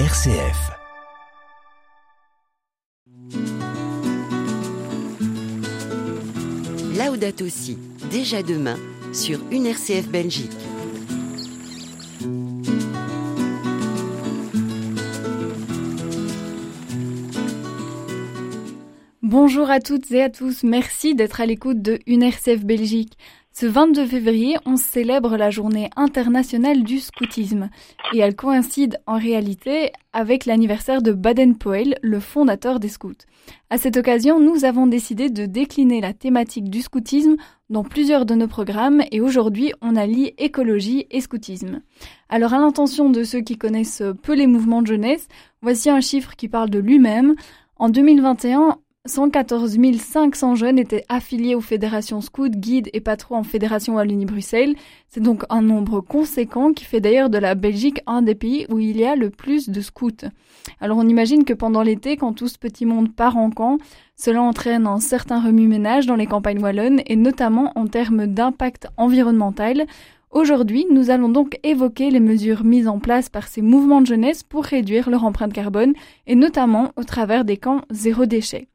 RCF. Laudato aussi, déjà demain, sur une RCF Belgique. Bonjour à toutes et à tous, merci d'être à l'écoute de une RCF Belgique. Ce 22 février, on célèbre la journée internationale du scoutisme et elle coïncide en réalité avec l'anniversaire de Baden-Powell, le fondateur des scouts. À cette occasion, nous avons décidé de décliner la thématique du scoutisme dans plusieurs de nos programmes et aujourd'hui, on allie écologie et scoutisme. Alors à l'intention de ceux qui connaissent peu les mouvements de jeunesse, voici un chiffre qui parle de lui-même. En 2021, 114 500 jeunes étaient affiliés aux fédérations scouts, guides et patrons en fédération Wallonie-Bruxelles. C'est donc un nombre conséquent qui fait d'ailleurs de la Belgique un des pays où il y a le plus de scouts. Alors on imagine que pendant l'été, quand tout ce petit monde part en camp, cela entraîne un certain remue-ménage dans les campagnes wallonnes et notamment en termes d'impact environnemental. Aujourd'hui, nous allons donc évoquer les mesures mises en place par ces mouvements de jeunesse pour réduire leur empreinte carbone et notamment au travers des camps zéro déchet.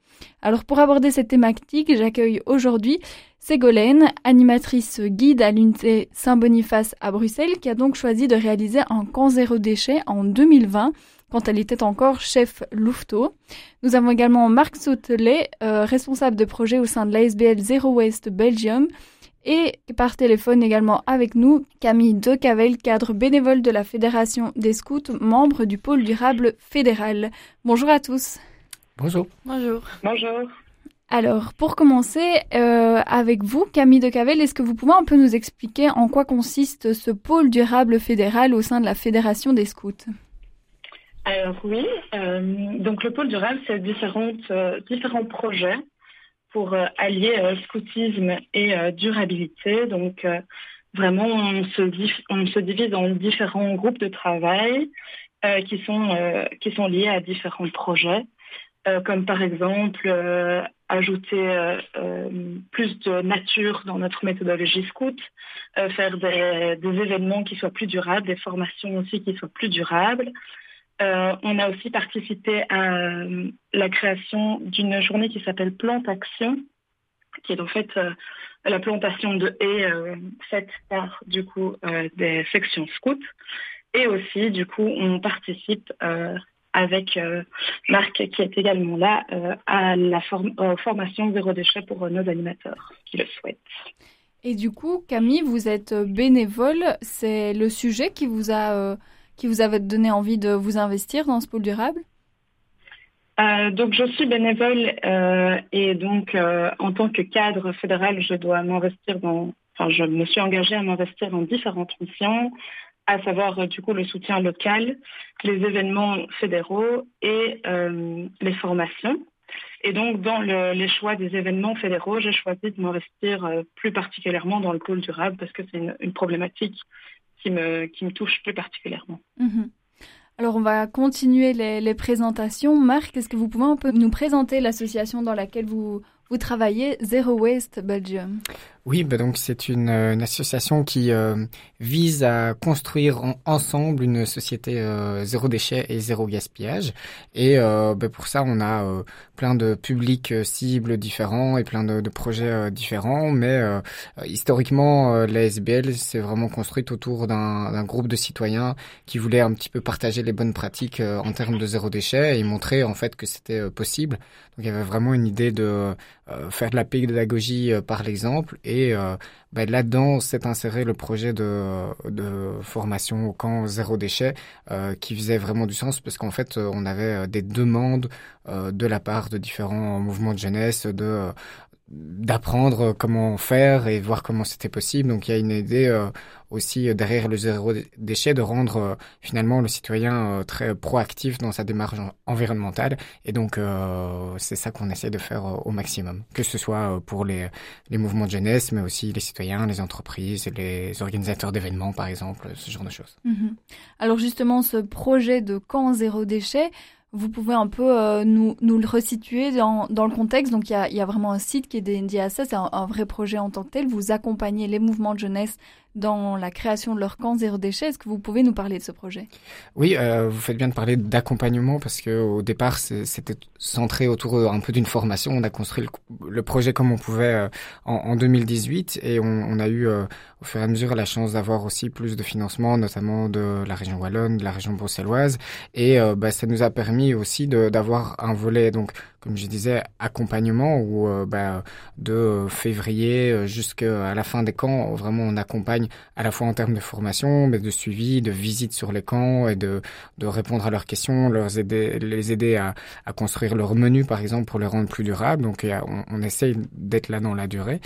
Alors pour aborder cette thématique, j'accueille aujourd'hui Ségolène, animatrice guide à l'unité Saint-Boniface à Bruxelles, qui a donc choisi de réaliser un camp zéro déchet en 2020 quand elle était encore chef Louveteau. Nous avons également Marc Sautelet, euh, responsable de projet au sein de l'ASBL Zero Waste Belgium, et par téléphone également avec nous, Camille Decavel, cadre bénévole de la Fédération des scouts, membre du pôle durable fédéral. Bonjour à tous. Bonjour. Bonjour. Bonjour. Alors, pour commencer, euh, avec vous, Camille de Cavel, est-ce que vous pouvez un peu nous expliquer en quoi consiste ce pôle durable fédéral au sein de la Fédération des scouts? Alors oui, euh, donc le pôle durable, c'est différentes, euh, différents projets pour euh, allier euh, scoutisme et euh, durabilité. Donc vraiment, on se, on se divise en différents groupes de travail qui, sont, qui sont liés à différents projets. Euh, comme par exemple euh, ajouter euh, plus de nature dans notre méthodologie scout, faire des, événements qui soient plus durables, des formations aussi qui soient plus durables. on a aussi participé à la création d'une journée qui s'appelle Plante Action, qui est en fait la plantation de haies faite par du coup des sections scouts. Et aussi, du coup, on participe avec euh, Marc qui est également là euh, à la formation zéro déchet pour nos animateurs qui le souhaitent. Et du coup, Camille, vous êtes bénévole. C'est le sujet qui vous a qui vous donné envie de vous investir dans ce pôle durable? Euh, donc je suis bénévole et donc en tant que cadre fédéral, je dois m'investir dans, enfin je me suis engagée à m'investir dans différentes missions, à savoir euh, du coup le soutien local, les événements fédéraux et euh, les formations. Et donc, dans le, les choix des événements fédéraux, j'ai choisi de m'investir euh, plus particulièrement dans le pôle durable parce que c'est une, problématique qui me, touche plus particulièrement. Mhm. Alors, on va continuer les, présentations. Marc, est-ce que vous pouvez un peu nous présenter l'association dans laquelle vous travaillez, Zero Waste Belgium? Oui, bah donc c'est une, euh, une, association qui euh, vise à construire en, ensemble une société euh, zéro déchet et zéro gaspillage. Et euh, bah pour ça, on a euh, plein de publics cibles différents et plein de, de projets différents. Mais historiquement, la SBL s'est vraiment construite autour d'un groupe de citoyens qui voulaient un petit peu partager les bonnes pratiques en termes de zéro déchet et montrer en fait que c'était possible. Donc il y avait vraiment une idée de faire de la pédagogie par l'exemple et euh, ben, là-dedans, s'est inséré le projet de, de formation au camp zéro déchet euh, qui faisait vraiment du sens parce qu'en fait, on avait des demandes euh, de la part de différents mouvements de jeunesse de d'apprendre comment faire et voir comment c'était possible. Donc il y a une idée euh, aussi euh, derrière le zéro déchet de rendre euh, finalement le citoyen très proactif dans sa démarche environnementale. Et donc c'est ça qu'on essaie de faire au maximum, que ce soit pour les, les mouvements de jeunesse, mais aussi les citoyens, les entreprises, les organisateurs d'événements par exemple, ce genre de choses. Mmh Alors justement, ce projet de camp zéro déchet, vous pouvez un peu euh, nous, le resituer dans, dans le contexte. Donc, il y a, y a, vraiment un site qui est dédié à ça. C'est un, vrai projet en tant que tel. Vous accompagnez les mouvements de jeunesse dans la création de leur camp zéro déchet. Est-ce que vous pouvez nous parler de ce projet? Oui, euh, vous faites bien de parler d'accompagnement parce que au départ c'était centré autour euh, un peu d'une formation. On a construit le, projet comme on pouvait euh, en, en, 2018 et on, a eu euh, au fur et à mesure la chance d'avoir aussi plus de financement, notamment de la région wallonne, de la région bruxelloise et bah, ça nous a permis aussi d'avoir un volet donc comme je disais, accompagnement où euh, bah, de février euh, jusqu'à la fin des camps, vraiment on accompagne à la fois en termes de formation, mais de suivi, de visite sur les camps et de, de répondre à leurs questions, les aider à, à construire leur menu par exemple pour les rendre plus durables. Donc on, essaye d'être là dans la durée.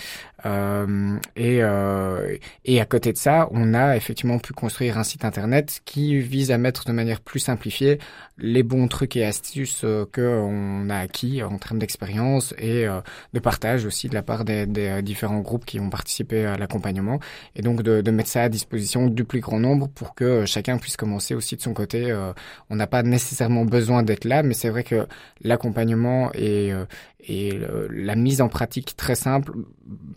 Euh, et, euh, et à côté de ça, on a effectivement pu construire un site internet qui vise à mettre de manière plus simplifiée les bons trucs et astuces euh, qu'on a acquis en termes d'expérience et euh, de partage aussi de la part des, euh, différents groupes qui ont participé à l'accompagnement et donc de, mettre ça à disposition du plus grand nombre pour que chacun puisse commencer aussi de son côté. on n'a pas nécessairement besoin d'être là, mais c'est vrai que l'accompagnement et, la mise en pratique très simple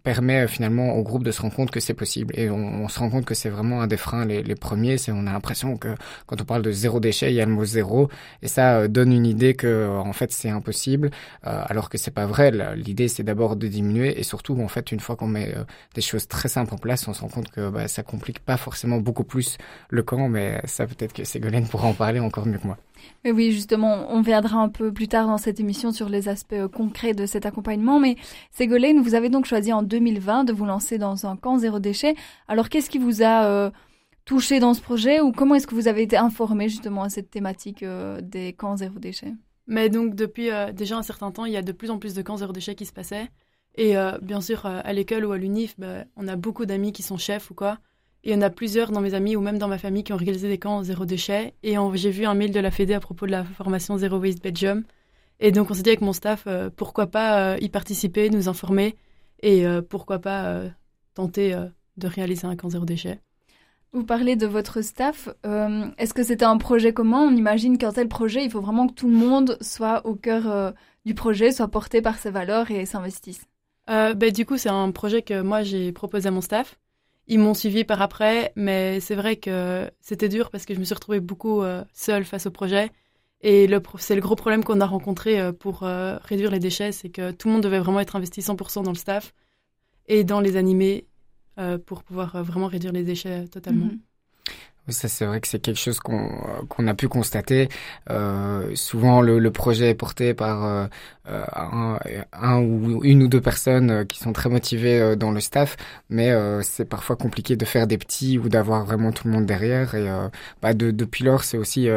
permet finalement au groupe de se rendre compte que c'est possible et on, se rend compte que c'est vraiment un des freins les, premiers. C'est on a l'impression que quand on parle de zéro déchet, il y a le mot zéro et ça euh, donne une idée que euh, en fait c'est impossible euh, alors que c'est pas vrai l'idée c'est d'abord de diminuer et surtout en fait une fois qu'on met des choses très simples en place on se rend compte que bah, ça complique pas forcément beaucoup plus le camp mais ça peut-être que Ségolène pourra en parler encore mieux que moi. Mais oui, justement, on viendra un peu plus tard dans cette émission sur les aspects concrets de cet accompagnement. Mais Ségolène, vous avez donc choisi en 2020 de vous lancer dans un camp zéro déchet. Alors, qu'est-ce qui vous a touché dans ce projet ou comment est-ce que vous avez été informé justement à cette thématique euh, des camps zéro déchet? Mais donc depuis euh, déjà un certain temps, il y a de plus en plus de camps zéro déchet qui se passaient. Et euh, bien sûr, à l'école ou à l'UNIF, bah, on a beaucoup d'amis qui sont chefs ou quoi. Et on a plusieurs dans mes amis ou même dans ma famille qui ont réalisé des camps zéro déchet. Et j'ai vu un mail de la Fédé à propos de la formation Zero Waste Belgium. Et donc on s'est dit avec mon staff, pourquoi pas y participer, nous informer et pourquoi pas tenter de réaliser un camp zéro déchet. Vous parlez de votre staff. Euh, Est-ce que c'était un projet commun? On imagine qu'un tel projet, il faut vraiment que tout le monde soit au cœur euh, du projet, soit porté par ses valeurs et s'investisse. Euh, ben, du coup, c'est un projet que moi j'ai proposé à mon staff. Ils m'ont suivi par après, mais c'est vrai que c'était dur parce que je me suis retrouvée beaucoup seule face au projet. Et c'est le gros problème qu'on a rencontré pour réduire les déchets, c'est que tout le monde devait vraiment être investi 100% dans le staff et dans les animés euh, pour pouvoir euh, vraiment réduire les déchets euh, totalement. Mm -hmm. Ça, c'est vrai que c'est quelque chose qu'on qu'on a pu constater. Euh, souvent, le, le, projet est porté par euh, un, un, ou une ou deux personnes qui sont très motivées dans le staff, mais euh, c'est parfois compliqué de faire des petits ou d'avoir vraiment tout le monde derrière. Et bah de, depuis lors, c'est aussi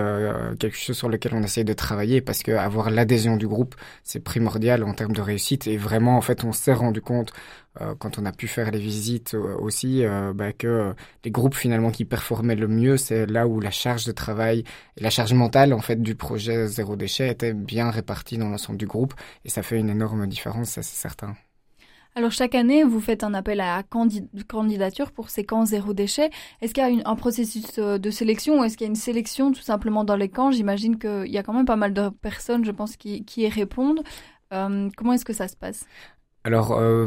quelque chose sur lequel on essaie de travailler parce que avoir l'adhésion du groupe, c'est primordial en termes de réussite. Et vraiment, en fait, on s'est rendu compte euh, quand on a pu faire les visites euh, aussi, euh, bah, que les groupes finalement qui performaient le mieux, c'est là où la charge de travail et la charge mentale en fait du projet zéro déchet était bien répartie dans l'ensemble du groupe et ça fait une énorme différence, ça c'est certain. Alors chaque année, vous faites un appel à candidature pour ces camps zéro déchet. Est-ce qu'il y a une, un processus de sélection ou est-ce qu'il y a une sélection tout simplement dans les camps? J'imagine qu'il y a quand même pas mal de personnes, je pense, qui, qui y répondent. Euh, comment est-ce que ça se passe? Alors, euh,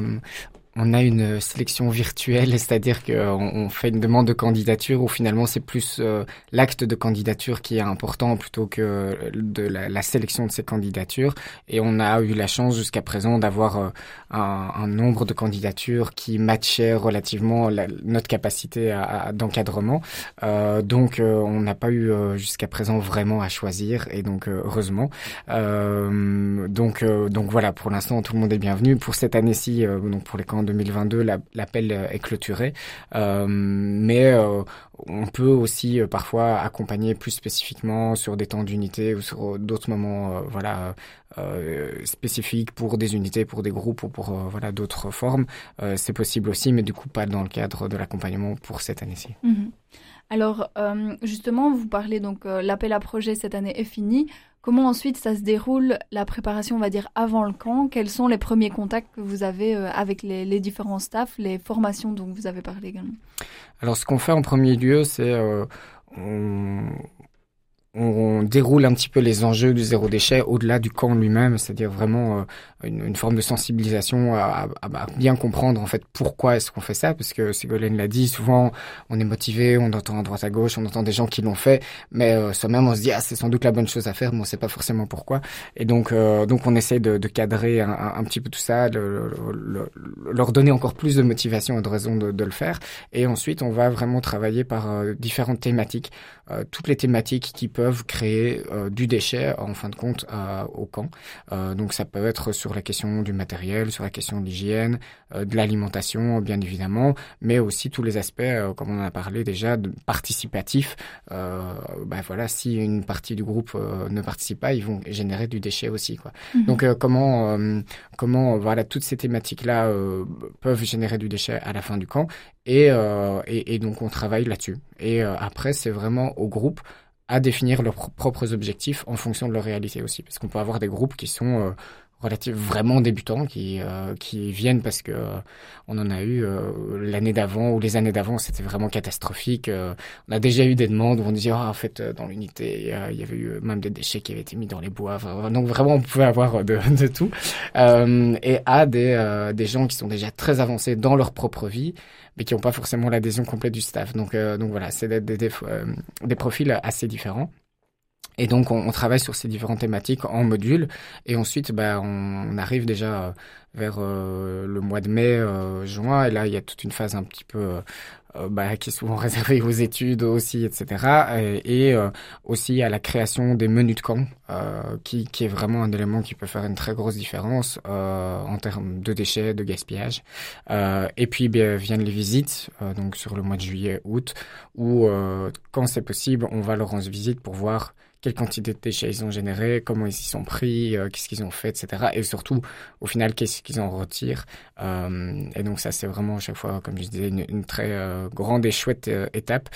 on a une sélection virtuelle, c'est-à-dire qu'on on fait une demande de candidature où finalement c'est plus euh, l'acte de candidature qui est important plutôt que de la, sélection de ces candidatures. Et on a eu la chance jusqu'à présent d'avoir euh, un, nombre de candidatures qui matchait relativement la, notre capacité à, d'encadrement. Euh, donc on n'a pas eu jusqu'à présent vraiment à choisir et donc heureusement. donc donc voilà, pour l'instant tout le monde est bienvenu. Pour cette année-ci, donc pour les candidats 2022, l'appel euh, est clôturé. Euh, mais euh, on peut aussi parfois accompagner plus spécifiquement sur des temps d'unité ou sur d'autres moments, voilà, spécifiques pour des unités, pour des groupes ou pour voilà d'autres formes. C'est possible aussi, mais du coup pas dans le cadre de l'accompagnement pour cette année-ci. -hmm. Alors, justement, vous parlez donc l'appel à projet cette année est fini. Comment ensuite ça se déroule la préparation, on va dire, avant le camp? Quels sont les premiers contacts que vous avez euh, avec les, différents staffs, les formations dont vous avez parlé également? Alors, ce qu'on fait en premier lieu, c'est on on déroule un petit peu les enjeux du zéro déchet au-delà du camp lui-même, c'est-à-dire vraiment une, une, forme de sensibilisation à, à, à, bien comprendre en fait pourquoi est-ce qu'on fait ça, parce que Ségolène l'a dit, souvent on est motivé, on entend à droite à gauche, on entend des gens qui l'ont fait, mais euh, soi-même on se dit ah c'est sans doute la bonne chose à faire, mais on sait pas forcément pourquoi, et donc euh, donc on essaie de, de cadrer un, petit peu tout ça, de, le, leur donner encore plus de motivation et de raison de, de, le faire, et ensuite on va vraiment travailler par euh, différentes thématiques, euh, toutes les thématiques qui peuvent créer du déchet en fin de compte au camp. donc ça peut être sur la question du matériel, sur la question de l'hygiène, de l'alimentation bien évidemment, mais aussi tous les aspects, comme on en a parlé déjà, de participatifs. bah voilà, si une partie du groupe ne participe pas, ils vont générer du déchet aussi, quoi. Mmh. Donc comment comment voilà toutes ces thématiques là peuvent générer du déchet à la fin du camp et, et, et donc on travaille là-dessus. Et après c'est vraiment au groupe à définir leurs propres objectifs en fonction de leur réalité aussi. Parce qu'on peut avoir des groupes qui sont euh, relativement vraiment débutants qui euh, qui viennent parce que euh, on en a eu euh, l'année d'avant ou les années d'avant c'était vraiment catastrophique euh, on a déjà eu des demandes où on disait ah, en fait dans l'unité il y avait eu même des déchets qui avaient été mis dans les bois donc vraiment on pouvait avoir de, de tout. Et à des des gens qui sont déjà très avancés dans leur propre vie mais qui n'ont pas forcément l'adhésion complète du staff. Donc donc voilà c'est des, des, des profils assez différents et donc, on, on, travaille sur ces différentes thématiques en module. Et ensuite, bah, on, on arrive déjà euh, vers euh, le mois de mai, euh, juin. Et là, il y a toute une phase un petit peu euh, euh bah, qui est souvent réservée aux études aussi, etc. Et, et aussi à la création des menus de camp, qui, qui, est vraiment un élément qui peut faire une très grosse différence en termes de déchets, de gaspillage. et puis, bien, viennent les visites, donc sur le mois de juillet, août, où, quand c'est possible, on va leur rendre visite pour voir quelle quantité de déchets ils ont généré, comment ils y sont pris, euh, qu'est-ce qu'ils ont fait, etc. Et surtout, au final, qu'est-ce qu'ils en retirent. Euh, et donc ça, c'est vraiment à chaque fois, comme je disais, une, très euh, grande et chouette euh, étape.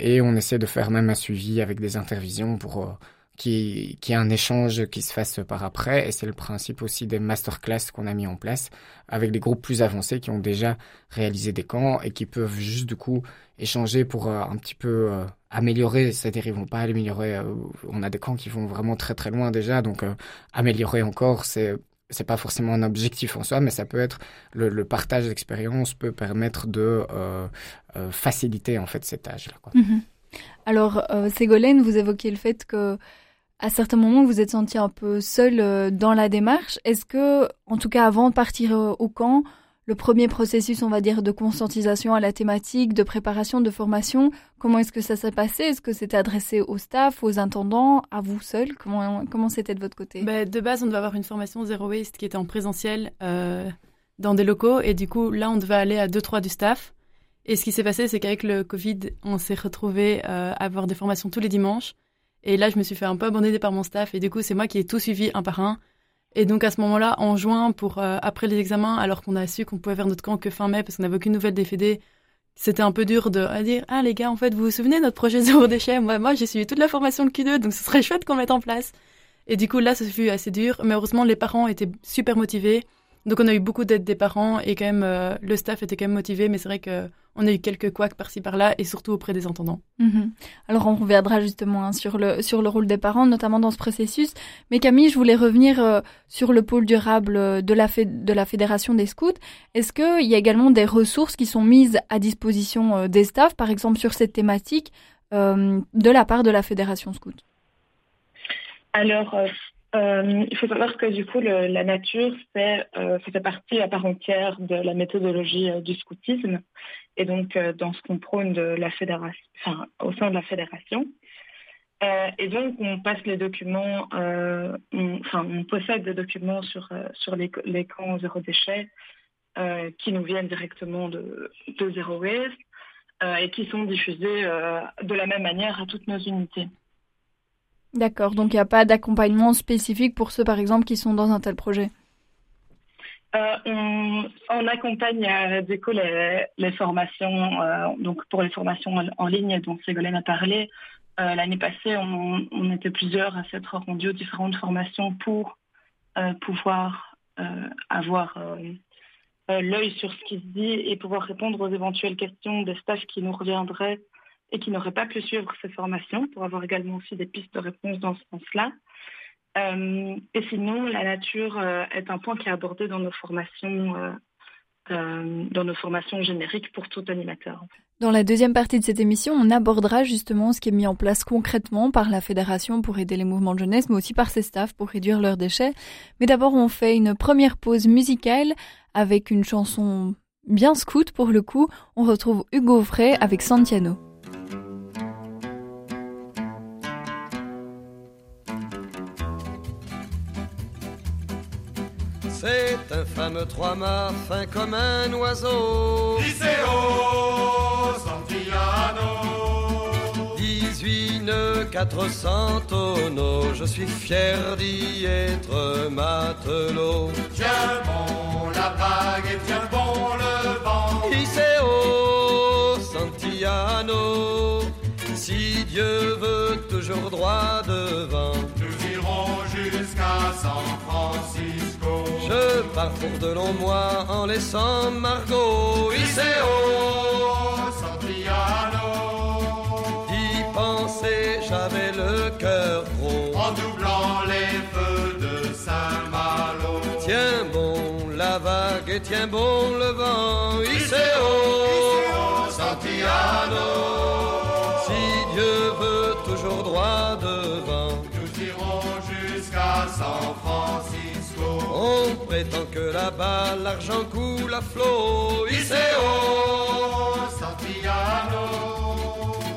Et on essaie de faire même un suivi avec des intervisions pour qui, qui ait un échange qui se fasse par après. Et c'est le principe aussi des masterclass qu'on a mis en place avec des groupes plus avancés qui ont déjà réalisé des camps et qui peuvent juste du coup échanger pour un petit peu euh, améliorer, c'est-à-dire ils vont pas améliorer, euh, on a des camps qui vont vraiment très très loin déjà, donc euh, améliorer encore, c'est c'est pas forcément un objectif en soi, mais ça peut être le, partage d'expérience peut permettre de euh, faciliter en fait cet âge-là. Mmh. Alors, Ségolène, vous évoquez le fait que à certains moments, vous êtes senti un peu seul dans la démarche. Est-ce que, en tout cas, avant de partir au camp, le premier processus, on va dire, de conscientisation à la thématique, de préparation, de formation, comment est-ce que ça s'est passé? Est-ce que c'était adressé au staff, aux intendants, à vous seul? Comment comment c'était de votre côté? Bah, De base, on devait avoir une formation Zero Waste qui était en présentiel euh, dans des locaux. Et du coup, là, on devait aller à 2-3 du staff. Et ce qui s'est passé, c'est qu'avec le Covid, on s'est retrouvé euh, à avoir des formations tous les dimanches. Et là, je me suis fait un peu abandonner par mon staff. Et du coup, c'est moi qui ai tout suivi un par un. Et donc, à ce moment-là, en juin, pour euh, après les examens, alors qu'on a su qu'on pouvait faire notre camp que fin mai, parce qu'on n'avait aucune nouvelle des FED, c'était un peu dur de à dire Ah, les gars, en fait, vous vous souvenez notre projet zéro déchet? Moi, moi j'ai suivi toute la formation de Q2, donc ce serait chouette qu'on mette en place. Et du coup, là, ça fut assez dur. Mais heureusement, les parents étaient super motivés. Donc, on a eu beaucoup d'aide des parents et quand même, euh, le staff était quand même motivé. Mais c'est vrai que on a eu quelques couacs par-ci par-là et surtout auprès des entendants. Mmh. Alors on reviendra justement hein, sur, le, sur le rôle des parents, notamment dans ce processus. Mais Camille, je voulais revenir euh, sur le pôle durable euh, de la, de la Fédération des scouts. Est-ce qu'il y a également des ressources qui sont mises à disposition euh, des staffs, par exemple sur cette thématique, euh, de la part de la Fédération scout? Alors, euh, il faut savoir que du coup, la nature, c'est, euh, ça fait partie à part entière de la méthodologie euh, du scoutisme et donc euh, dans ce qu'on prône de la fédération, au sein de la fédération. Et donc on passe les documents, on, enfin on possède des documents sur sur les, les camps zéro déchet qui nous viennent directement de, de Zero Waste et qui sont diffusés de la même manière à toutes nos unités. D'accord, donc il n'y a pas d'accompagnement spécifique pour ceux, par exemple, qui sont dans un tel projet? Euh, on, accompagne euh, du les, formations, euh, donc pour les formations en, ligne dont Ségolène a parlé. Euh, l'année passée, on, était plusieurs à s'être rendus aux différentes formations pour pouvoir avoir l'œil sur ce qui se dit et pouvoir répondre aux éventuelles questions des staffs qui nous reviendraient et qui n'auraient pas pu suivre ces formations pour avoir également aussi des pistes de réponse dans ce sens-là. et sinon, la nature est un point qui est abordé dans nos formations euh, dans nos formations génériques pour tout animateur. Dans la deuxième partie de cette émission, on abordera justement ce qui est mis en place concrètement par la fédération pour aider les mouvements de jeunesse, mais aussi par ses staffs pour réduire leurs déchets. Mais d'abord, on fait une première pause musicale avec une chanson bien scout pour le coup. On retrouve Hugo Frey avec Santiano. Fameux trois-mâts fin comme un oiseau. Liceo Santillano. 18 nœuds, 400 tonneaux, je suis fier d'y être matelot. Tiens bon la vague et tiens bon le vent. Liceo Santillano. Si Dieu veut toujours droit devant, jusqu'à San Francisco. Je parcours de longs mois en laissant Margot. Iseo Santiano. Y penser, j'avais le cœur gros. En doublant les feux de Saint-Malo. Tiens bon la vague et tiens bon le vent. Iseo Santiano. San Francisco. On prétend que là-bas l'argent coule à flot. Iseo Santillano.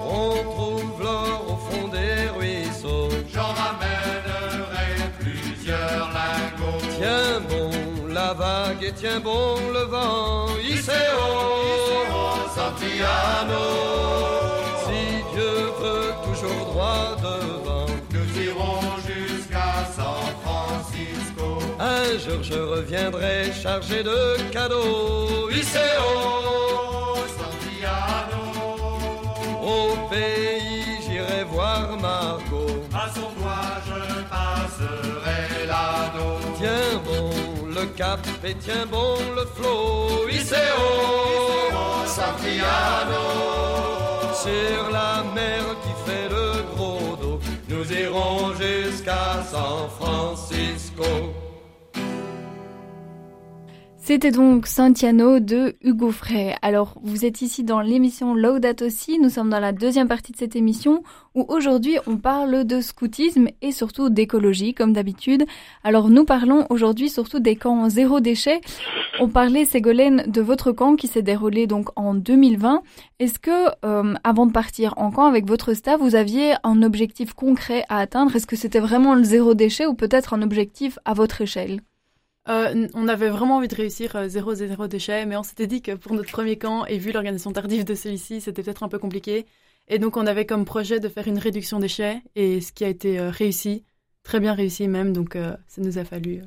On trouve l'or au fond des ruisseaux. J'en ramènerai plusieurs lingots. Tiens bon la vague et tiens bon le vent. Iseo Santillano. Dieu veut toujours droit devant. Nous irons. Un jour je reviendrai chargé de cadeaux. Iseo Santiano. Au pays j'irai voir Margot. À son doigt je passerai l'anneau. Tiens bon le cap et tiens bon le flot. Iseo Santiano. Sur la mer qui fait le gros dos, nous irons jusqu'à San Francisco. C'était donc Santiano de Hugo Frey. Alors, vous êtes ici dans l'émission Laudato aussi. Nous sommes dans la deuxième partie de cette émission où aujourd'hui on parle de scoutisme et surtout d'écologie comme d'habitude. Alors, nous parlons aujourd'hui surtout des camps zéro déchet. On parlait, Ségolène, de votre camp qui s'est déroulé donc en 2020. Est-ce que, euh, avant de partir en camp avec votre staff, vous aviez un objectif concret à atteindre? Est-ce que c'était vraiment le zéro déchet ou peut-être un objectif à votre échelle? Euh, on avait vraiment envie de réussir euh, zéro zéro déchet, mais on s'était dit que pour notre premier camp, et vu l'organisation tardive de celui-ci, c'était peut-être un peu compliqué. Et donc on avait comme projet de faire une réduction déchets, et ce qui a été euh, réussi, très bien réussi même, donc euh, ça nous a fallu...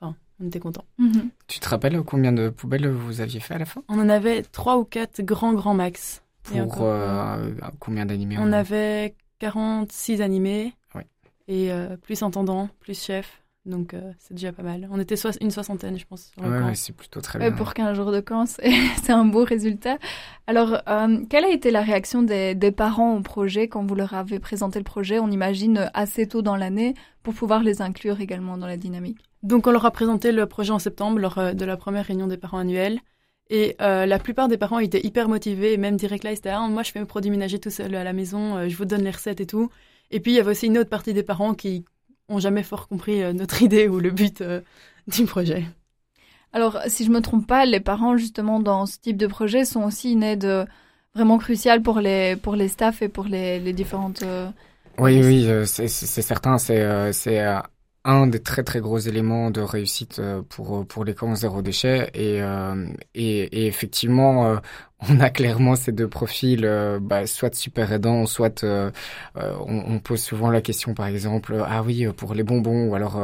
Enfin, on était contents. Mhm. Tu te rappelles combien de poubelles vous aviez fait à la fin? On en avait trois ou quatre grands, grands max. Pour encore, euh, combien d'animés On avait 46 animés, et euh, plus intendant, plus chef, donc euh, c'est déjà pas mal. On était une soixantaine, je pense, Ouais, ouais, c'est plutôt très bien. pour 15 jours de camp, c'est un beau résultat. Alors, euh, quelle a été la réaction des, des parents au projet quand vous leur avez présenté le projet On imagine assez tôt dans l'année pour pouvoir les inclure également dans la dynamique? Donc on leur a présenté le projet en septembre lors euh, de la première réunion des parents annuelle. Et euh, la plupart des parents étaient hyper motivés et même direct là, ils étaient ah, moi je fais mes produits ménagers tout seul à la maison, euh, je vous donne les recettes et tout. Et puis il y avait aussi une autre partie des parents qui ont jamais fort compris euh, notre idée ou le but euh, du projet. Alors, si je me trompe pas, les parents justement dans ce type de projet sont aussi une aide euh, vraiment cruciale pour les pour les staffs et pour les, les différentes. euh, Oui, oui, euh, c'est certain. C'est c'est un des très très gros éléments de réussite euh, pour euh, pour les camps zéro déchet. Et euh, et, et effectivement euh, on a clairement ces deux profils, euh, bah, soit super aidants, soit euh, on, on pose souvent la question par exemple ah oui pour les bonbons ou alors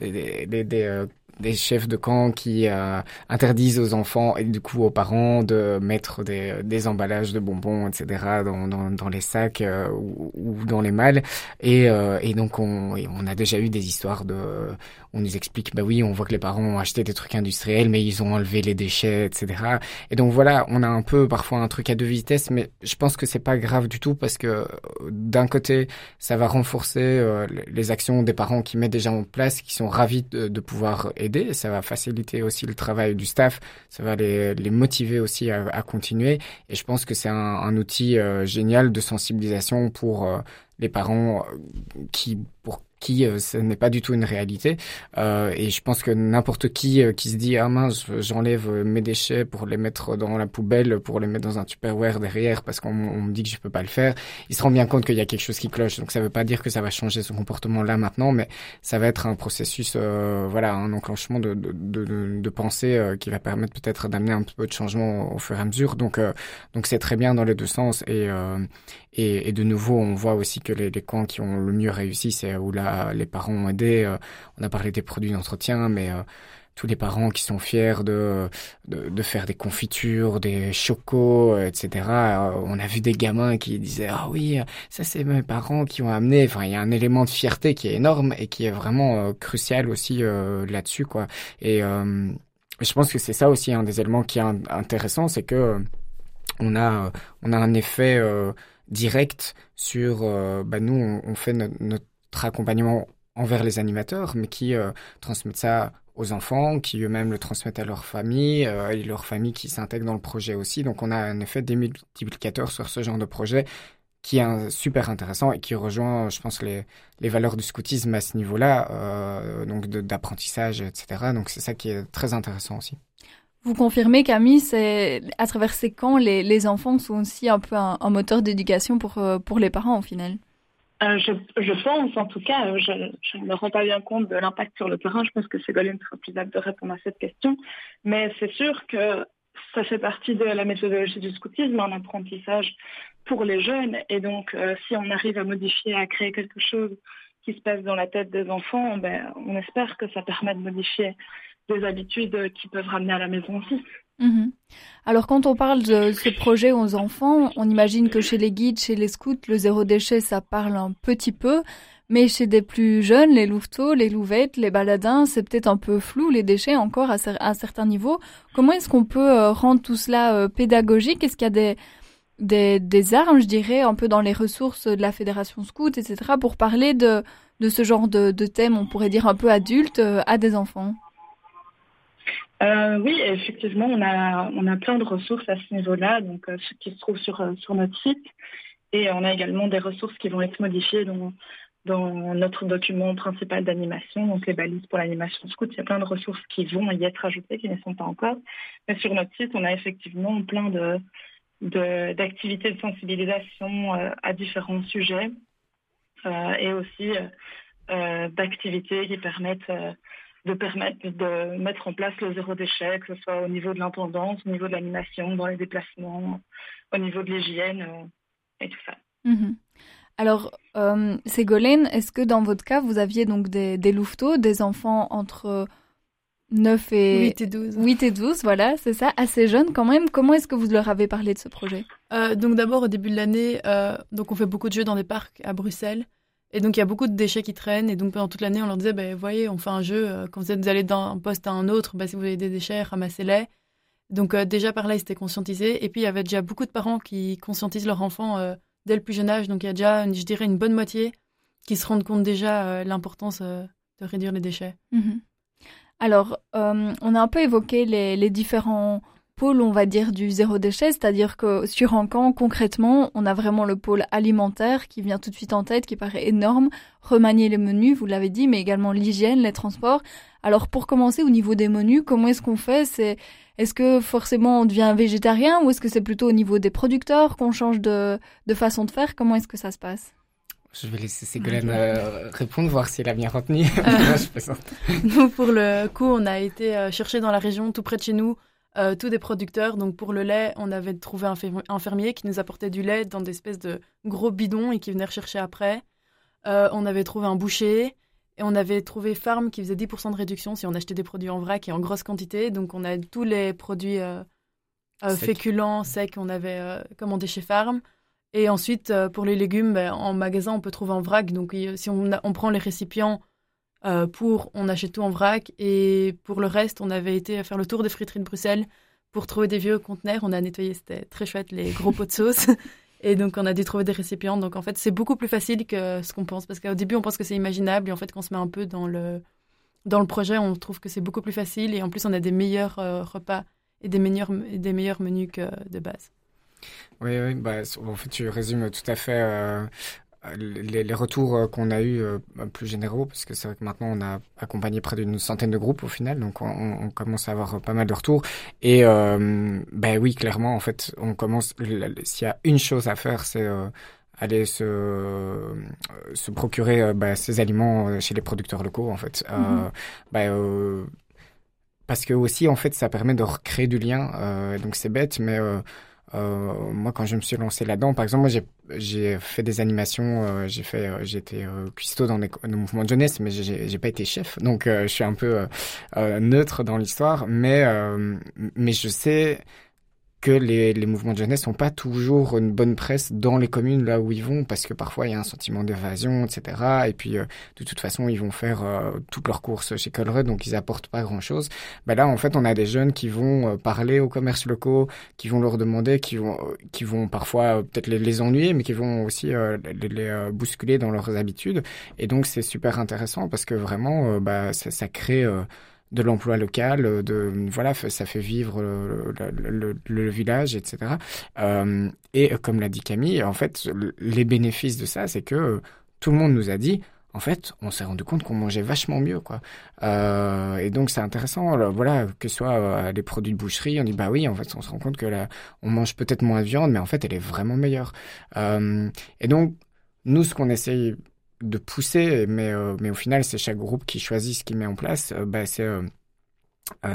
des, des, des, des chefs de camp qui euh, interdisent aux enfants et du coup aux parents de mettre des, des emballages de bonbons, etc. dans, dans, dans les sacs euh, ou, ou, dans les malles. Et, euh, et donc on, on a déjà eu des histoires de, on nous explique, bah oui, on voit que les parents ont acheté des trucs industriels, mais ils ont enlevé les déchets, etc. Et donc voilà, on a un peu parfois un truc à deux vitesses, mais je pense que c'est pas grave du tout parce que d'un côté, ça va renforcer les actions des parents qui mettent déjà en place, qui sont ravis de, pouvoir aider ça va faciliter aussi le travail du staff, ça va les, les motiver aussi à, continuer. Et je pense que c'est un, un, outil euh, génial de sensibilisation pour euh, les parents euh, qui, pour qui euh, ce n'est pas du tout une réalité. Euh, et je pense que n'importe qui euh, qui se dit ah mince j'enlève mes déchets pour les mettre dans la poubelle, pour les mettre dans un Tupperware derrière parce qu'on me dit que je peux pas le faire, il se rend bien compte qu'il y a quelque chose qui cloche. Donc ça veut pas dire que ça va changer son comportement là maintenant, mais ça va être un processus, euh, voilà, un enclenchement de, de, de, de pensée euh, qui va permettre peut-être d'amener un peu de changement au fur et à mesure. Donc donc c'est très bien dans les deux sens et et, et, de nouveau, on voit aussi que les, les camps qui ont le mieux réussi, c'est où là, les parents ont aidé. Euh, on a parlé des produits d'entretien, mais euh, tous les parents qui sont fiers de, de, faire des confitures, des chocos, etc. Euh, on a vu des gamins qui disaient ah oui, ça c'est mes parents qui ont amené. Enfin, il y a un élément de fierté qui est énorme et qui est vraiment crucial aussi là-dessus, quoi. Et je pense que c'est ça aussi un des éléments qui est intéressant, c'est que on a on a un effet direct sur, euh, bah nous, on fait notre, notre, accompagnement envers les animateurs, mais qui euh, transmettent ça aux enfants, qui eux-mêmes le transmettent à leur famille, euh, et leur famille qui s'intègre dans le projet aussi. Donc on a un effet des multiplicateurs sur ce genre de projet qui est super intéressant et qui rejoint, je pense, les, les valeurs du scoutisme à ce niveau-là, euh, donc d'apprentissage, etc. Donc c'est ça qui est très intéressant aussi. Vous confirmez, Camille, c'est à travers ces camps, les, les enfants sont aussi un peu un, un moteur d'éducation pour, pour les parents au final? Euh, je, pense, en tout cas, euh, je, je ne me rends pas bien compte de l'impact sur le terrain. Je pense que Ségolène sera plus apte de répondre à cette question. Mais c'est sûr que ça fait partie de la méthodologie du scoutisme, un apprentissage pour les jeunes. Et donc, euh, si on arrive à modifier, à créer quelque chose qui se passe dans la tête des enfants, ben, on espère que ça permet de modifier des habitudes qui peuvent ramener à la maison aussi. Mmh. Alors quand on parle de ce projet aux enfants, on imagine que chez les guides, chez les scouts, le zéro déchet, ça parle un petit peu, mais chez des plus jeunes, les louveteaux, les louvettes, les baladins, c'est peut-être un peu flou, les déchets encore à, un certain niveau. Comment est-ce qu'on peut euh, rendre tout cela euh, pédagogique? Est-ce qu'il y a des, des, des, armes, je dirais, un peu dans les ressources de la Fédération Scout, etc., pour parler de, de ce genre de, de thème, on pourrait dire un peu adulte, euh, à des enfants? Euh, oui, effectivement, on a, on a plein de ressources à ce niveau-là, donc euh, qui se trouvent sur, euh, sur notre site. Et on a également des ressources qui vont être modifiées dans, dans notre document principal d'animation, donc les balises pour l'animation scout. Il y a plein de ressources qui vont y être ajoutées, qui ne sont pas encore. Mais sur notre site, on a effectivement plein de d'activités de, sensibilisation euh, à différents sujets et aussi d'activités qui permettent de permettre de mettre en place le zéro déchet, que ce soit au niveau de l'intendance, au niveau de l'animation, dans les déplacements, au niveau de l'hygiène euh, et tout ça. Mmh. Alors, euh, Ségolène, est-ce que dans votre cas, vous aviez donc des, des louveteaux, des enfants entre 9 et 8 et 12, 8 et 12 voilà, c'est ça, assez jeunes quand même. Comment est-ce que vous leur avez parlé de ce projet? Euh, Donc d'abord, au début de l'année, euh, donc on fait beaucoup de jeux dans des parcs à Bruxelles. Et donc, il y a beaucoup de déchets qui traînent. Et donc, pendant toute l'année, on leur disait, ben, voyez, on fait un jeu. Euh, quand vous allez d'un poste à un autre, ben, si vous avez des déchets, ramassez-les. Donc, euh, déjà, par là, ils étaient conscientisés. Et puis, il y avait déjà beaucoup de parents qui conscientisent leurs enfants euh, dès le plus jeune âge. Donc, il y a déjà, je dirais, une bonne moitié qui se rendent compte déjà l'importance de réduire les déchets. Mmh. Alors, on a un peu évoqué les différents pôle, on va dire, du zéro déchet, c'est-à-dire que sur un camp, concrètement, on a vraiment le pôle alimentaire qui vient tout de suite en tête, qui paraît énorme, remanier les menus, vous l'avez dit, mais également l'hygiène, les transports. Alors pour commencer, au niveau des menus, comment est-ce qu'on fait? C'est est-ce que forcément on devient végétarien ou est-ce que c'est plutôt au niveau des producteurs qu'on change de, de façon de faire? Comment est-ce que ça se passe? Je vais laisser Ségolène euh, répondre, voir si elle a bien retenu. Euh, nous, pour le coup, on a été euh, chercher dans la région, tout près de chez nous, euh, tous des producteurs. Donc pour le lait, on avait trouvé un, fermier qui nous apportait du lait dans des espèces de gros bidons et qui venait rechercher après. Euh, on avait trouvé un boucher Et on avait trouvé Farm qui faisait 10% de réduction si on achetait des produits en vrac et en grosse quantité. Donc on a tous les produits euh, féculents, secs, on avait commandé chez Farm. Et ensuite, pour les légumes, ben, en magasin, on peut trouver en vrac. Donc si on, a- on prend les récipients euh, pour, on achète tout en vrac. Et pour le reste, on avait été faire le tour des friteries de Bruxelles pour trouver des vieux conteneurs. On a nettoyé, c'était très chouette, les gros pots de sauce. Et donc, on a dû trouver des récipients. Donc, en fait, c'est beaucoup plus facile que ce qu'on pense. Parce qu'au début, on pense que c'est imaginable. Et en fait, quand on se met un peu dans le, dans le projet, on trouve que c'est beaucoup plus facile. Et en plus, on a des meilleurs euh, repas et des meilleurs, et des meilleurs menus que de base. Oui, oui, bah, en fait, tu résumes tout à fait euh, les, les retours euh, qu'on a eus euh, plus généraux, parce que c'est vrai que maintenant, on a accompagné près d'une centaine de groupes au final, donc on, on commence à avoir pas mal de retours. Et euh, ben oui, clairement, en fait, on commence. S'il y a une chose à faire, c'est euh, aller se, euh, se procurer euh, bah, ces aliments euh, chez les producteurs locaux, en fait. Euh, Mhm. bah, euh, parce que aussi, en fait, ça permet de recréer du lien. euh, donc c'est bête, mais euh, euh, moi, quand je me suis lancé là-dedans, par exemple, moi, j'ai j'ai fait des animations, euh, j'ai fait, euh, j'étais euh, dans les dans le mouvement de jeunesse, mais j'ai pas été chef, donc euh, je suis un peu euh, euh, neutre dans l'histoire, mais mais je sais que les, les mouvements de jeunesse n'ont pas toujours une bonne presse dans les communes là où ils vont, parce que parfois il y a un sentiment d'évasion, etc. Et puis euh, de toute façon ils vont faire euh, toutes leurs courses chez Colruyt, donc ils apportent pas grand-chose. Ben là en fait on a des jeunes qui vont euh, parler aux commerces locaux, qui vont leur demander, qui vont, euh, qui vont parfois euh, peut-être les, les ennuyer, mais qui vont aussi euh, les, les, bousculer dans leurs habitudes. Et donc c'est super intéressant parce que vraiment bah, ça, ça crée de l'emploi local, euh, de voilà, ça fait vivre le, le, village, etc. Euh, et euh, comme l'a dit Camille, en fait, le- les bénéfices de ça, c'est que euh, tout le monde nous a dit. En fait, on s'est rendu compte qu'on mangeait vachement mieux, quoi. Euh, et donc c'est intéressant, voilà, que ce soit euh, les produits de boucherie, on dit bah oui, en fait, on se rend compte que là, on mange peut-être moins de viande, mais en fait, elle est vraiment meilleure. Euh, et donc, nous, ce qu'on essaye de pousser, mais, euh, mais au final, c'est chaque groupe qui choisit ce qu'il met en place. euh, bah, c'est euh,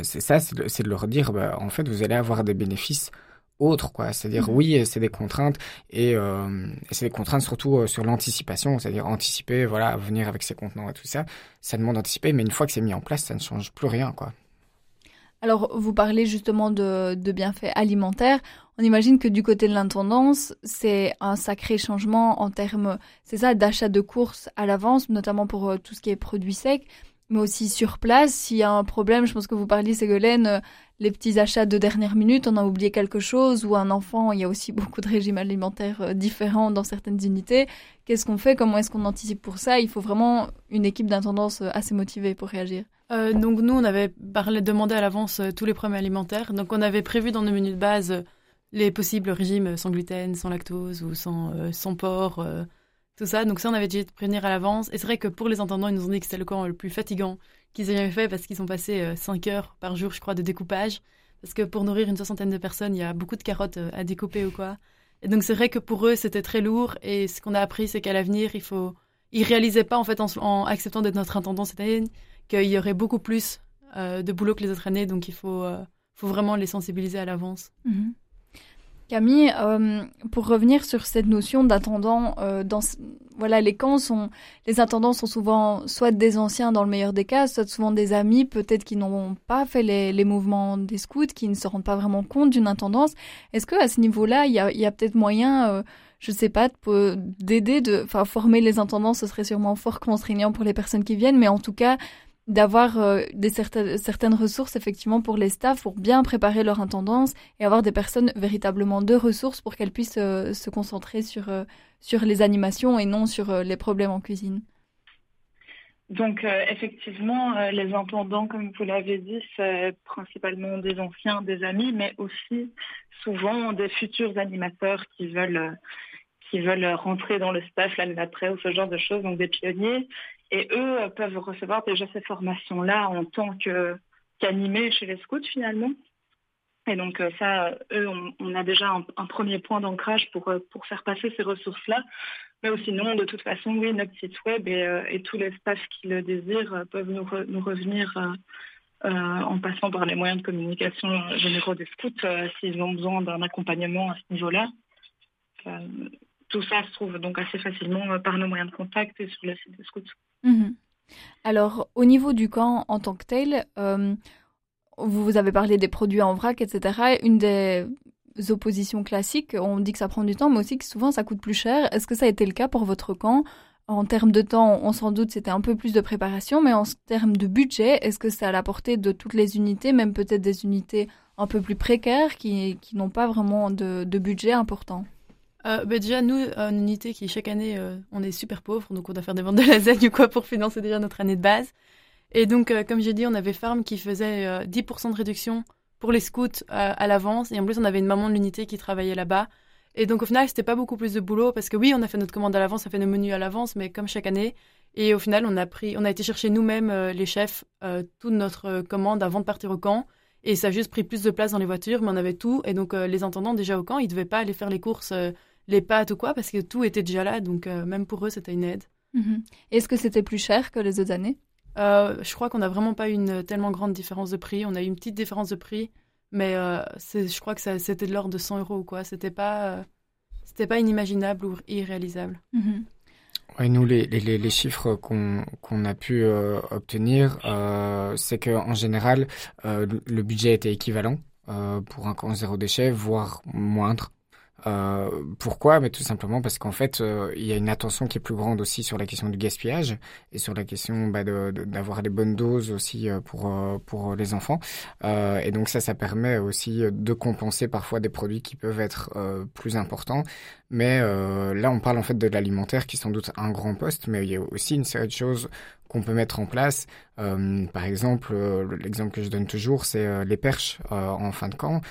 c'est ça, c'est de, leur dire, bah, en fait, vous allez avoir des bénéfices autres, quoi. C'est-à-dire, Mhm. oui, c'est des contraintes, et, euh, et c'est des contraintes surtout euh, sur l'anticipation, c'est-à-dire anticiper, voilà, venir avec ses contenants et tout ça. Ça demande d'anticiper, mais une fois que c'est mis en place, ça ne change plus rien, quoi. Alors, vous parlez justement de, de bienfaits alimentaires. On imagine que du côté de l'intendance, c'est un sacré changement en termes, c'est ça, d'achat de courses à l'avance, notamment pour euh, tout ce qui est produits secs, mais aussi sur place. S'il y a un problème, je pense que vous parliez, Ségolène, euh, les petits achats de dernière minute, on a oublié quelque chose, ou un enfant, il y a aussi beaucoup de régimes alimentaires euh, différents dans certaines unités. Qu'est-ce qu'on fait? Comment est-ce qu'on anticipe pour ça? Il faut vraiment une équipe d'intendance assez motivée pour réagir. Donc nous, on avait demandé à l'avance tous les problèmes alimentaires. Donc on avait prévu dans nos menus de base les possibles régimes sans gluten, sans lactose ou sans, euh, sans porc, euh, tout ça. Donc ça, on avait dû prévenir à l'avance. Et c'est vrai que pour les intendants, ils nous ont dit que c'était le camp le plus fatigant qu'ils aient jamais fait parce qu'ils ont passé 5 heures par jour, je crois, de découpage. Parce que pour nourrir une soixantaine de personnes, il y a beaucoup de carottes euh, à découper ou quoi. Et donc c'est vrai que pour eux, c'était très lourd. Et ce qu'on a appris, c'est qu'à l'avenir, il faut... Ils réalisaient pas, en fait, en, acceptant d'être notre intendant cette année, qu'il y aurait beaucoup plus euh, de boulot que les autres années, donc il faut, euh, faut vraiment les sensibiliser à l'avance. Mhm. Camille, euh, pour revenir sur cette notion d'attendant, euh, dans voilà, les camps sont, les attendants sont souvent soit des anciens dans le meilleur des cas, soit souvent des amis, peut-être qui n'ont pas fait les, les mouvements des scouts, qui ne se rendent pas vraiment compte d'une intendance. Est-ce que à ce niveau-là, il y a, y a peut-être moyen, euh, je sais pas, de- d'aider, de, enfin, former les intendants, ce serait sûrement fort contraignant pour les personnes qui viennent, mais en tout cas, d'avoir euh, des certaines, certaines ressources effectivement pour les staffs pour bien préparer leur intendance et avoir des personnes véritablement de ressources pour qu'elles puissent euh, se concentrer sur, euh, sur les animations et non sur les problèmes en cuisine. Donc effectivement, les intendants, comme vous l'avez dit, c'est principalement des anciens, des amis, mais aussi souvent des futurs animateurs qui veulent qui veulent rentrer dans le staff l'année d'après ou ce genre de choses, donc des pionniers. Et eux euh, peuvent recevoir déjà ces formations-là en tant qu'animés chez les scouts finalement. Et donc euh, ça, eux, on, a déjà un, premier point d'ancrage pour, euh, pour faire passer ces ressources-là. Mais sinon, de toute façon, oui, notre site web et, et tous les staffs qui le désirent euh, peuvent nous, re- nous revenir en passant par les moyens de communication généraux des scouts s'ils ont besoin d'un accompagnement à ce niveau-là. Tout ça se trouve donc assez facilement euh, par nos moyens de contact sur le site des scouts. Mhm. Alors, au niveau du camp en tant que tel, euh, vous avez parlé des produits en vrac, etc. Une des oppositions classiques, on dit que ça prend du temps, mais aussi que souvent ça coûte plus cher. Est-ce que ça a été le cas pour votre camp? En termes de temps, on s'en doute, c'était un peu plus de préparation, mais en termes de budget, est-ce que c'est à la portée de toutes les unités, même peut-être des unités un peu plus précaires qui, n'ont pas vraiment de, de budget important? Euh, bah déjà, nous, une unité qui, chaque année, euh, on est super pauvre, donc on doit faire des ventes de lasagne ou quoi pour financer déjà notre année de base. Et donc, euh, comme j'ai dit, on avait Farm qui faisait 10% de réduction pour les scouts à l'avance. Et en plus, on avait une maman de l'unité qui travaillait là-bas. Et donc, au final, c'était pas beaucoup plus de boulot parce que oui, on a fait notre commande à l'avance, on a fait nos menus à l'avance, mais comme chaque année. Et au final, on a pris, on a été chercher nous-mêmes, les chefs, toute notre commande avant de partir au camp. Et ça a juste pris plus de place dans les voitures, mais on avait tout. Et donc, les intendants, déjà au camp, ils devaient pas aller faire les courses les pâtes ou quoi, parce que tout était déjà là, donc euh, même pour eux, c'était une aide. Mhm. Est-ce que c'était plus cher que les autres années? Euh, Je crois qu'on n'a vraiment pas eu une tellement grande différence de prix. On a eu une petite différence de prix, mais euh, je crois que c'était de l'ordre de 100 euros ou quoi. C'était pas, c'était pas inimaginable ou irréalisable. Mhm. Oui, nous, les, les, les chiffres qu'on qu'on a pu obtenir, c'est qu'en général, le budget était équivalent pour un camp zéro déchet, voire moindre. Euh, pourquoi? Mais tout simplement parce qu'en fait, euh, il y a une attention qui est plus grande aussi sur la question du gaspillage et sur la question bah, d'avoir les bonnes doses aussi euh, pour pour les enfants. et donc ça, ça permet aussi de compenser parfois des produits qui peuvent être plus importants. Mais là, on parle en fait de l'alimentaire qui est sans doute un grand poste, mais il y a aussi une série de choses qu'on peut mettre en place. Euh, par exemple, euh, l'exemple que je donne toujours, c'est euh, les perches en fin de camp.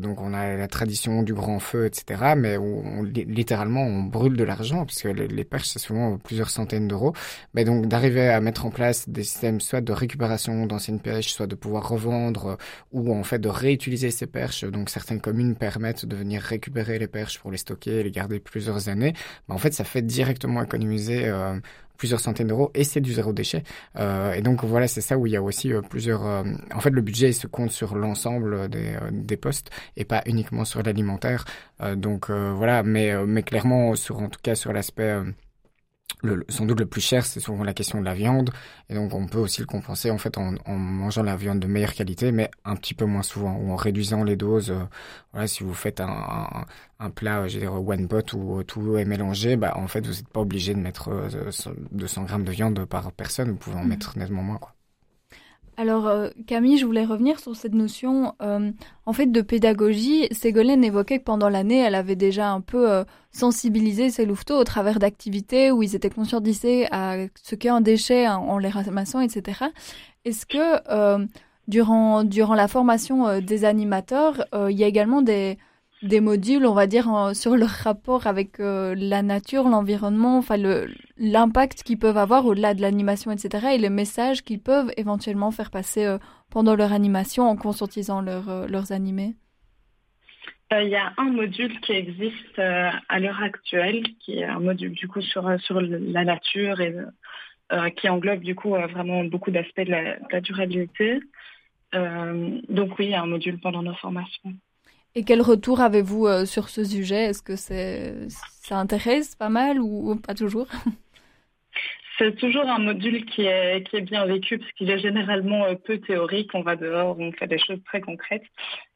donc on a la tradition du grand feu, etc. Mais on, littéralement on brûle de l'argent puisque les, perches c'est souvent plusieurs centaines d'euros. Mais donc d'arriver à mettre en place des systèmes soit de récupération d'anciennes perches, soit de pouvoir revendre ou en fait de réutiliser ces perches. Donc certaines communes permettent de venir récupérer les perches pour les stocker et les garder plusieurs années. Mais en fait ça fait directement économiser plusieurs centaines d'euros et c'est du zéro déchet. Euh, et donc voilà, c'est ça où il y a aussi euh, plusieurs. Euh, en fait, le budget se compte sur l'ensemble des, euh, des postes et pas uniquement sur l'alimentaire. donc voilà, mais mais clairement sur en tout cas sur l'aspect le, sans doute le plus cher, c'est souvent la question de la viande. Et donc, on peut aussi le compenser en fait en, en, mangeant la viande de meilleure qualité, mais un petit peu moins souvent, ou en réduisant les doses. Euh, voilà, si vous faites un, un, un plat, je veux dire one pot où tout est mélangé, bah en fait, vous n'êtes pas obligé de mettre 200 euh, grammes de viande par personne. Vous pouvez en mmh. mettre nettement moins, quoi. Alors euh, Camille, je voulais revenir sur cette notion euh, en fait de pédagogie. Ségolène évoquait que pendant l'année, elle avait déjà un peu euh, sensibilisé ses louveteaux au travers d'activités où ils étaient conscientisés à ce qu'est un déchet en les ramassant, etc. Est-ce que durant durant la formation des animateurs, il y a également des des modules, on va dire, sur leur rapport avec euh, la nature, l'environnement, enfin l'impact qu'ils peuvent avoir au-delà de l'animation, etc. et les messages qu'ils peuvent éventuellement faire passer euh, pendant leur animation en conscientisant euh, leurs animés. Il y a un module qui existe à l'heure actuelle, qui est un module du coup sur, sur la nature et qui englobe du coup vraiment beaucoup d'aspects de, de, la durabilité. donc oui, il y a un module pendant nos formations. Et quel retour avez-vous euh, sur ce sujet? Est-ce que c'est, ça intéresse pas mal ou, pas toujours? C'est toujours un module qui est, qui est bien vécu parce qu'il est généralement euh, peu théorique. On va dehors, on fait des choses très concrètes,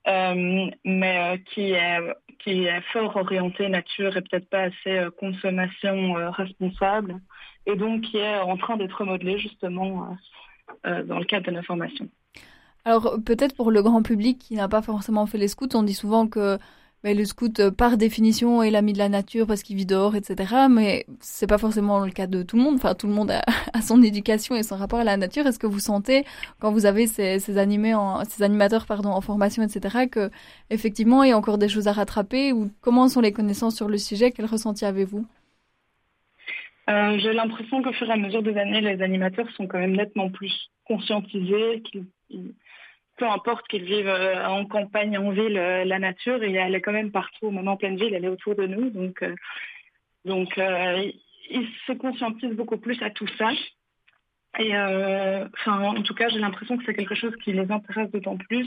euh, mais qui, est, qui est fort orienté nature et peut-être pas assez consommation responsable. Et donc qui est en train d'être modelé justement dans le cadre de nos formations. Alors peut-être pour le grand public qui n'a pas forcément fait les scouts, on dit souvent que le scout euh, par définition est l'ami de la nature parce qu'il vit dehors, etc. Mais c'est pas forcément le cas de tout le monde. Enfin, tout le monde a, son éducation et son rapport à la nature. Est-ce que vous sentez quand vous avez ces, animés, ces animateurs pardon en formation, etc. que effectivement il y a encore des choses à rattraper? Ou comment sont les connaissances sur le sujet? Quel ressenti avez-vous? Euh, J'ai l'impression qu'au fur et à mesure des années, les animateurs sont quand même nettement plus conscientisés, peu importe qu'ils vivent euh, en campagne, en ville, euh, la nature, elle est quand même partout, même en pleine ville, elle est autour de nous. Donc, euh, ils se conscientisent beaucoup plus à tout ça. Et en tout cas, j'ai l'impression que c'est quelque chose qui les intéresse d'autant plus.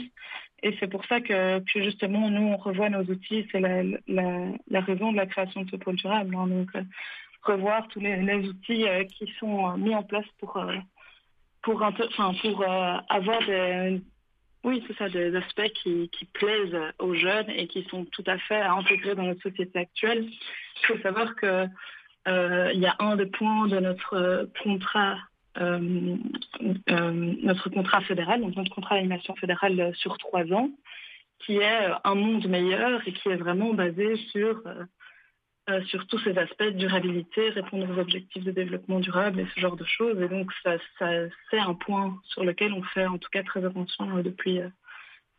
Et c'est pour ça que, justement, nous, on revoit nos outils. C'est la, raison de la création de ce pôle durable. Hein. Donc, revoir tous les, outils qui sont mis en place pour pour avoir des, oui, c'est ça, des aspects qui, qui, plaisent aux jeunes et qui sont tout à fait à intégrer dans notre société actuelle. Il faut savoir que euh, il y a un des points de notre contrat, euh, euh, notre contrat fédéral, donc notre contrat d'animation fédérale sur trois ans, qui est un monde meilleur et qui est vraiment basé sur euh, sur tous ces aspects durabilité, répondre aux objectifs de développement durable et ce genre de choses. Et donc, ça c'est un point sur lequel on fait en tout cas très attention euh, depuis, euh,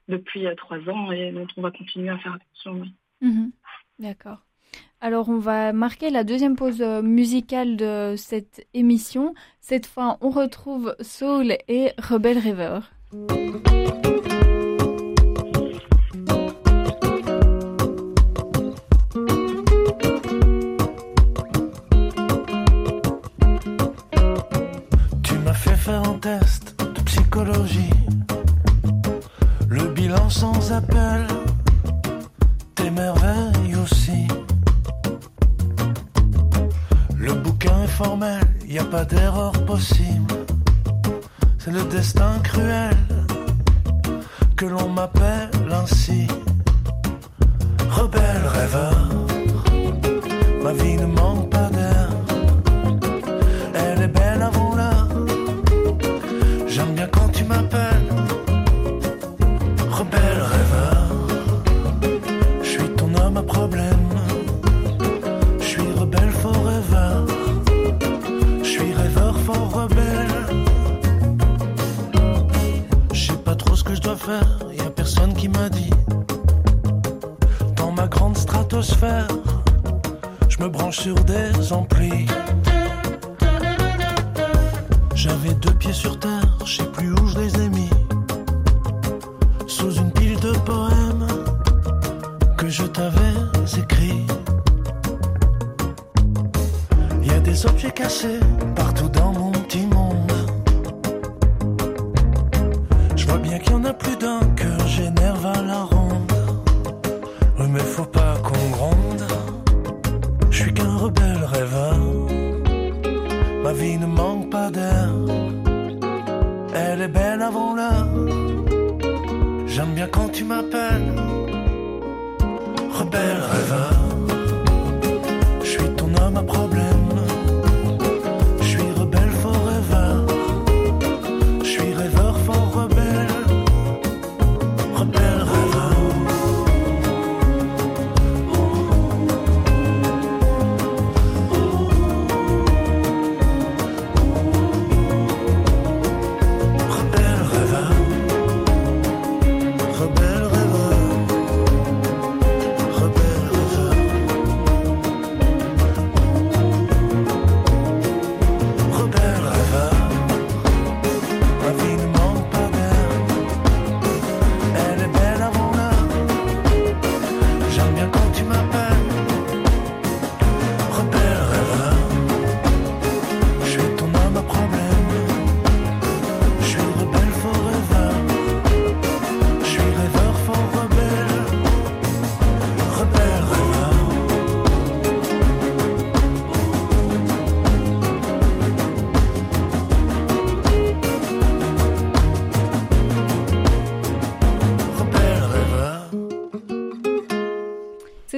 depuis trois ans et dont on va continuer à faire attention. Mhm. D'accord. Alors, on va marquer la deuxième pause musicale de cette émission. Cette fois, on retrouve Soul et Rebel River. Rêveur, ma vie ne manque pas d'air. Elle est belle avant l'heure. J'aime bien quand tu m'appelles. Rebelle rêveur. Je suis rebelle forever. Je suis rêveur fort rebelle. Je sais pas trop ce que je dois faire,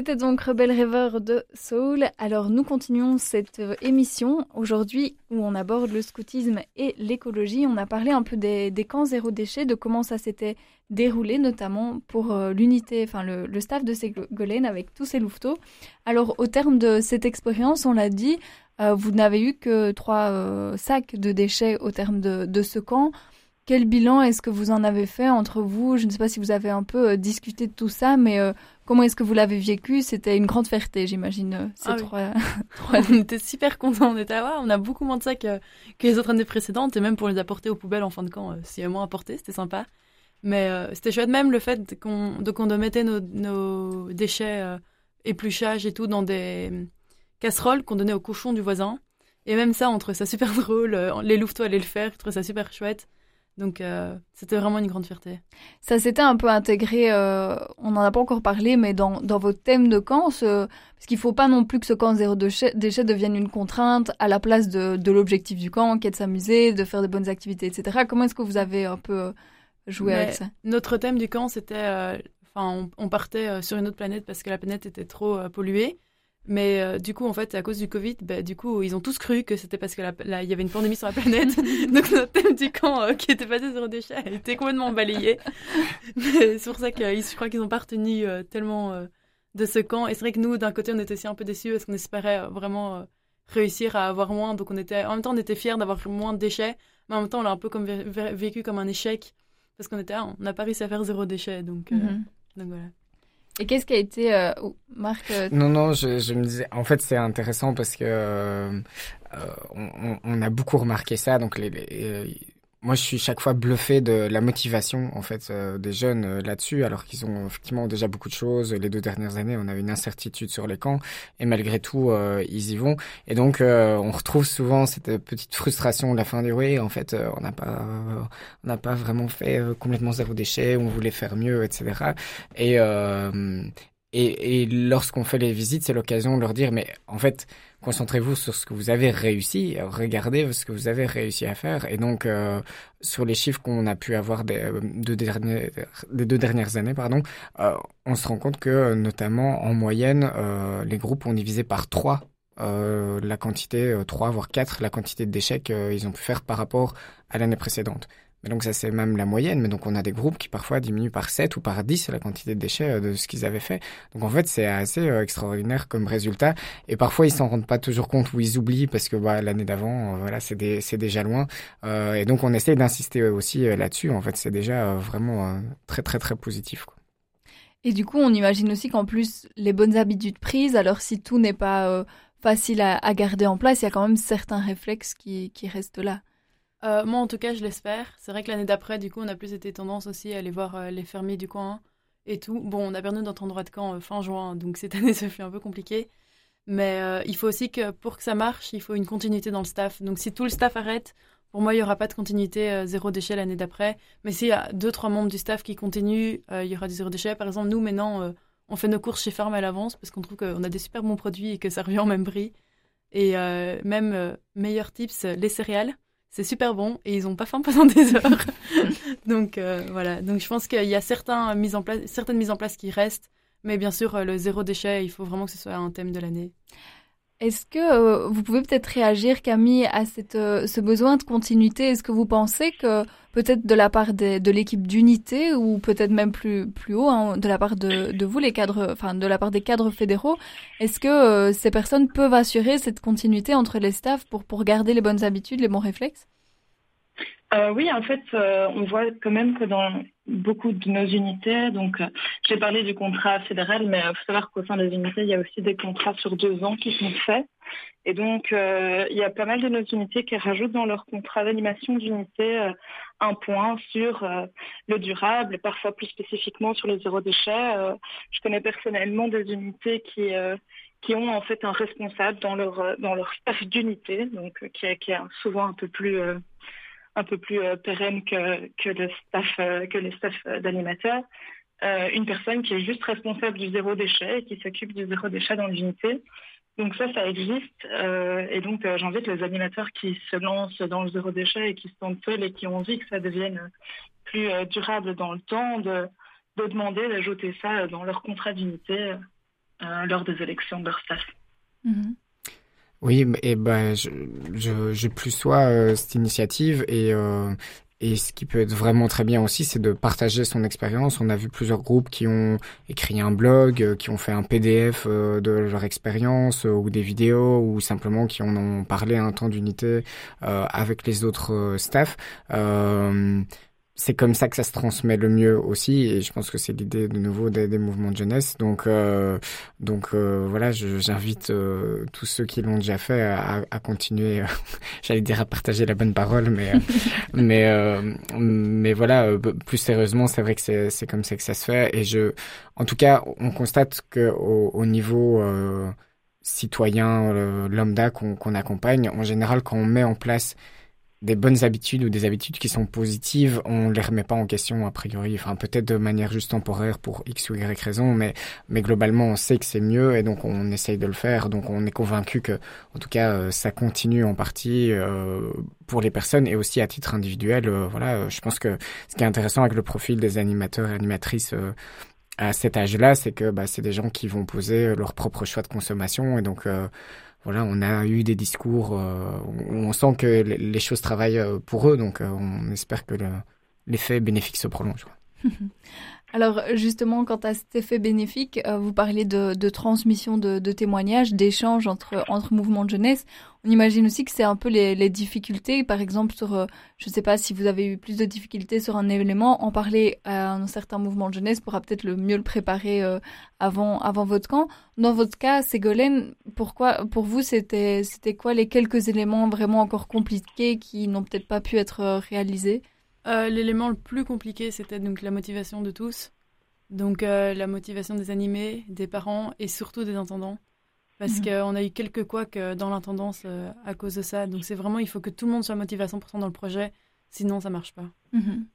C'était donc Rebelle Rêveur de Soul. Alors nous continuons cette euh, émission aujourd'hui où on aborde le scoutisme et l'écologie. On a parlé un peu des, camps zéro déchet, de comment ça s'était déroulé, notamment pour euh, l'unité, enfin le, staff de Ségolène avec tous ces louveteaux. Alors au terme de cette expérience, on l'a dit, euh, vous n'avez eu que trois sacs de déchets au terme de ce camp. Quel bilan est-ce que vous en avez fait entre vous? Je ne sais pas si vous avez un peu euh, discuté de tout ça, mais euh, comment est-ce que vous l'avez vécu? C'était une grande fierté, j'imagine, euh, ces Ah oui. trois, on était super contents. On était à voir. On a beaucoup moins de sacs que, que les autres années précédentes et même pour les apporter aux poubelles en fin de camp, euh, y a moins porter, c'était sympa. Mais c'était chouette même le fait qu'on mettait nos, nos déchets, épluchages et tout dans des euh, casseroles qu'on donnait aux cochons du voisin. Et même ça, on trouvait ça super drôle. Les louveteaux allaient le faire, ils trouvaient ça super chouette. Donc c'était vraiment une grande fierté. Ça s'était un peu intégré, on n'en a pas encore parlé, mais dans, dans votre thème de camp, parce qu'il ne faut pas non plus que ce camp zéro déchet, devienne une contrainte à la place de, de l'objectif du camp, qui est de s'amuser, de faire de bonnes activités, etc. Comment est-ce que vous avez un peu joué avec ça? Notre thème du camp, c'était, enfin, on, partait sur une autre planète parce que la planète était trop polluée. Mais euh, du coup, en fait, à cause du Covid, bah, du coup, ils ont tous cru que c'était parce qu'il y avait une pandémie sur la planète. Donc notre thème du camp, euh, qui était passé zéro déchet, a été complètement balayé. c'est pour ça que je crois qu'ils n'ont pas retenu euh, tellement de ce camp. Et c'est vrai que nous, d'un côté, on était aussi un peu déçus parce qu'on espérait vraiment réussir à avoir moins. Donc on était, en même temps, on était fiers d'avoir moins de déchets, mais en même temps, on l'a un peu comme vécu comme un échec parce qu'on était, ah, on n'a pas réussi à faire zéro déchet. Donc, mm-hmm. donc voilà. Et qu'est-ce qui a été, euh, Marc euh, Non, non, je, me disais, en fait, c'est intéressant parce que euh, on, on, a beaucoup remarqué ça. Donc, les, les moi, je suis chaque fois bluffé de la motivation en fait euh, des jeunes euh, là-dessus, alors qu'ils ont effectivement déjà beaucoup de choses. Les deux dernières années, on a une incertitude sur les camps, et malgré tout, euh, ils y vont. Et donc, on retrouve souvent cette petite frustration de la fin du oui, en fait, on n'a pas, on n'a pas vraiment fait complètement zéro déchet, on voulait faire mieux, etc. Et et, et lorsqu'on fait les visites, c'est l'occasion de leur dire, mais en fait, concentrez-vous sur ce que vous avez réussi, regardez ce que vous avez réussi à faire. Et donc, euh, sur les chiffres qu'on a pu avoir des, euh, deux, dernières, années, pardon, euh, on se rend compte que, notamment, en moyenne, les groupes ont divisé par trois euh, la quantité, trois voire quatre, la quantité de qu'ils ont pu faire par rapport à l'année précédente. Mais donc ça c'est même la moyenne, mais donc on a des groupes qui parfois diminuent par 7 ou par 10 la quantité de déchets euh, de ce qu'ils avaient fait. Donc en fait c'est assez euh, extraordinaire comme résultat et parfois ils s'en rendent pas toujours compte ou ils oublient parce que bah, l'année d'avant euh, voilà c'est déjà loin et donc on essaie d'insister aussi là-dessus. En fait c'est déjà vraiment très très très positif. Et du coup on imagine aussi qu'en plus les bonnes habitudes prises, alors si tout n'est pas facile à, garder en place, il y a quand même certains réflexes qui restent là. Euh, moi, en tout cas, je l'espère. C'est vrai que l'année d'après, du coup, on a plus été tendance aussi à aller voir euh, les fermiers du coin et tout. Bon, on a perdu notre endroit de camp euh, fin juin, donc cette année, ça fait un peu compliqué. Mais il faut aussi que pour que ça marche, il faut une continuité dans le staff. Donc si tout le staff arrête, pour moi, il n'y aura pas de continuité zéro déchet l'année d'après. Mais s'il y a deux, trois membres du staff qui continuent, il y aura du zéro déchet. Par exemple, nous, maintenant, on fait nos courses chez Farm à l'avance parce qu'on trouve qu'on a des super bons produits et que ça revient au même prix. Et même, meilleur tips, les céréales c'est super bon et ils n'ont pas faim pendant des heures. donc euh, voilà, donc je pense qu'il y a mises en place, certaines mises en place qui restent, mais bien sûr euh, le zéro déchet, il faut vraiment que ce soit un thème de l'année. Est-ce que euh, vous pouvez peut-être réagir, Camille, à cette, ce besoin de continuité? Est-ce que vous pensez que peut-être de la part de l'équipe d'unité ou peut-être même plus haut, hein, de la part de, de, vous les cadres, enfin de la part des cadres fédéraux, est-ce que ces personnes peuvent assurer cette continuité entre les staffs pour pour garder les bonnes habitudes, les bons réflexes? Euh, oui, en fait, euh, on voit quand même que dans beaucoup de nos unités, donc euh, j'ai parlé du contrat fédéral, mais il faut savoir qu'au sein des unités, il y a aussi des contrats sur deux ans qui sont faits. Et donc, il y a pas mal de nos unités qui rajoutent dans leur contrat d'animation d'unité un point sur le durable, parfois plus spécifiquement sur le zéro déchet. je connais personnellement des unités qui qui ont en fait un responsable dans leur dans leur staff d'unité, donc qui qui est souvent un peu plus un peu plus euh, pérenne que, le staff, euh, les staffs euh, d'animateurs. une personne qui est juste responsable du zéro déchet et qui s'occupe du zéro déchet dans l'unité. Donc ça, ça existe. et donc, j'invite les animateurs qui se lancent dans le zéro déchet et qui se sentent seuls et qui ont envie que ça devienne plus durable dans le temps, de, de demander d'ajouter ça dans leur contrat d'unité lors des élections de leur staff. Mm-hmm. Oui, et ben je, je, plus sois euh, cette initiative et euh, et ce qui peut être vraiment très bien aussi, c'est de partager son expérience. On a vu plusieurs groupes qui ont écrit un blog, euh, qui ont fait un PDF de leur expérience ou des vidéos ou simplement qui en ont parlé un temps d'unité avec les autres staffs c'est comme ça que ça se transmet le mieux aussi et je pense que c'est l'idée de nouveau des, mouvements de jeunesse. Donc euh, donc euh, voilà j'invite euh, tous ceux qui l'ont déjà fait à, continuer j'allais dire à partager la bonne parole mais mais mais voilà plus sérieusement c'est vrai que c'est c'est comme ça que ça se fait. Et je en tout cas on constate que au, au niveau citoyen lambda qu'on qu'on accompagne en général quand on met en place des bonnes habitudes ou des habitudes qui sont positives, on les remet pas en question a priori, enfin peut-être de manière juste temporaire pour x ou y raison, mais mais globalement on sait que c'est mieux et donc on essaye de le faire, donc on est convaincu que en tout cas euh, ça continue en partie euh, pour les personnes et aussi à titre individuel. Euh, voilà, je pense que ce qui est intéressant avec le profil des animateurs et animatrices à cet âge-là, c'est que bah, c'est des gens qui vont poser leur propre choix de consommation et donc voilà, on a eu des discours euh, où on sent que les choses travaillent euh, pour eux, donc euh, on espère que l'effet bénéfique se prolonge. Alors justement, quant à cet effet bénéfique, euh, vous parlez de, transmission de, témoignages, d'échanges entre, entre mouvements de jeunesse. On imagine aussi que c'est un peu les, difficultés, par exemple sur, euh, je ne sais pas si vous avez eu plus de difficultés sur un événement, en parler à un certain mouvement de jeunesse pourra peut-être le mieux le préparer euh, avant, avant votre camp. Dans votre cas, Ségolène, pourquoi, pour vous, c'était, c'était quoi les quelques éléments vraiment encore compliqués qui n'ont peut-être pas pu être réalisés? Euh, l'élément le plus compliqué, c'était donc la motivation de tous. Donc euh, la motivation des animés, des parents et surtout des intendants. Parce mhm. qu'on a eu quelques couacs euh, dans l'intendance à cause de ça. Donc c'est vraiment, il faut que tout le monde soit motivé à 100% dans le projet. Sinon, ça marche pas. Mhm.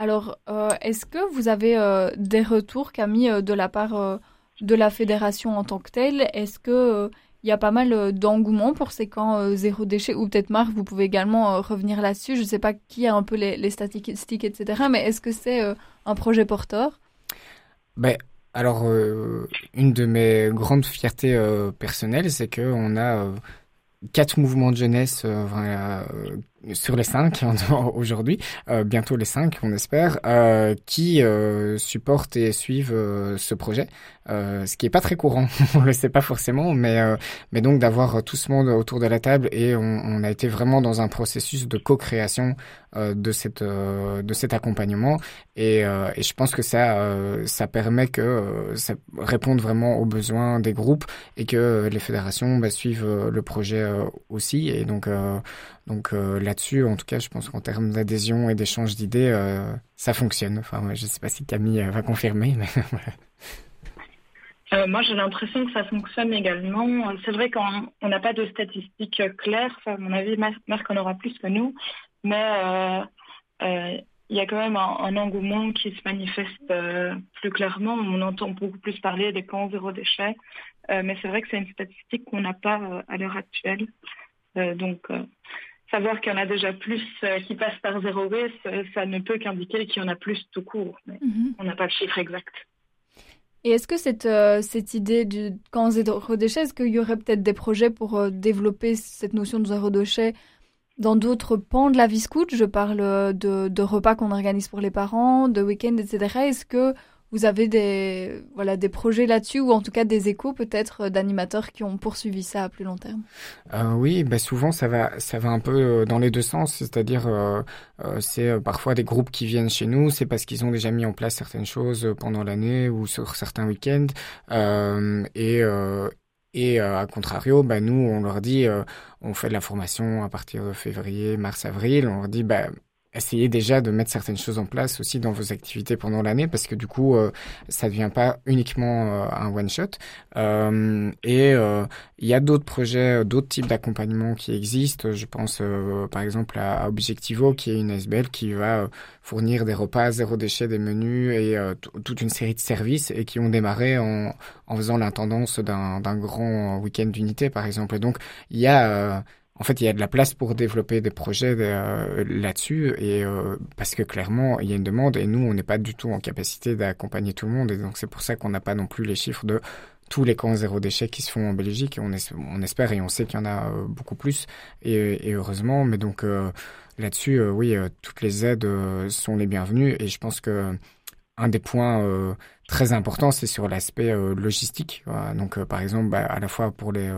Alors, est-ce que vous avez des retours, Camille, de la part de la fédération en tant que telle? Est-ce que il y a pas mal euh, d'engouement pour ces camps euh, zéro déchet, ou peut-être Marc, vous pouvez également euh, revenir là-dessus. Je ne sais pas qui a un peu les, statistiques, etc., mais est-ce que c'est un projet porteur? Ben, Alors, une de mes grandes fiertés personnelles, c'est qu'on a quatre mouvements de jeunesse sur les cinq aujourd'hui, euh, bientôt les cinq, on espère, qui supportent et suivent ce projet, ce qui est pas très courant, on le sait pas forcément, mais mais donc d'avoir tout ce monde autour de la table et on, on a été vraiment dans un processus de co-création de cette de cet accompagnement et, et je pense que ça ça permet que ça réponde vraiment aux besoins des groupes et que les fédérations bah, suivent le projet aussi et donc donc euh, là-dessus, en tout cas, je pense qu'en termes d'adhésion et d'échange d'idées, euh, ça fonctionne. Enfin, je sais pas si Camille euh, va confirmer, mais moi, j'ai l'impression que ça fonctionne également. C'est vrai qu'on n'a pas de statistiques claires. à mon avis, Marc en aura plus que nous. Mais il y a quand même un, engouement qui se manifeste plus clairement. On entend beaucoup plus parler des camps zéro déchet. mais c'est vrai que c'est une statistique qu'on n'a pas à l'heure actuelle. donc, savoir qu'il y en a déjà plus euh, qui passent par zéro waste, ça ne peut qu'indiquer qu'il y en a plus tout court. Mais mhm. On n'a pas le chiffre exact. Et est-ce que cette, euh, cette idée du camp zéro déchet, est-ce qu'il y aurait peut-être des projets pour euh, développer cette notion de zéro déchet dans d'autres pans de la vie scout? Je parle de, de repas qu'on organise pour les parents, de week-ends, etc. Est-ce que vous avez des, voilà, des projets là-dessus ou en tout cas des échos peut-être euh, d'animateurs qui ont poursuivi ça à plus long terme? Euh, Oui, bah souvent ça va, ça va un peu euh, dans les deux sens, c'est-à-dire c'est parfois des groupes qui viennent chez nous, c'est parce qu'ils ont déjà mis en place certaines choses pendant l'année ou sur certains week-ends. Et et à contrario, bah, nous, on leur dit, on fait de la formation à partir de février, mars, avril. On leur dit, bah, essayez déjà de mettre certaines choses en place aussi dans vos activités pendant l'année parce que du coup euh, ça devient pas uniquement euh, un one shot. Euh, et euh, il y a d'autres projets d'autres types d'accompagnement qui existent. Je pense par exemple à Objectivo qui est une SBL qui va fournir des repas zéro déchet des menus et toute une série de services et qui ont démarré en, en faisant l'intendance d'un grand week-end d'unité par exemple. Et donc il y a en fait, il y a de la place pour développer des projets euh, là-dessus et euh, parce que clairement, il y a une demande et nous, on n'est pas du tout en capacité d'accompagner tout le monde et donc c'est pour ça qu'on n'a pas non plus les chiffres de tous les camps zéro déchet qui se font en Belgique. On, on espère et on sait qu'il y en a euh, beaucoup plus et, et heureusement. Mais donc là-dessus, oui, toutes les aides sont les bienvenues et je pense que un des points très importants, c'est sur l'aspect logistique. Donc, par exemple, bah, à la fois pour les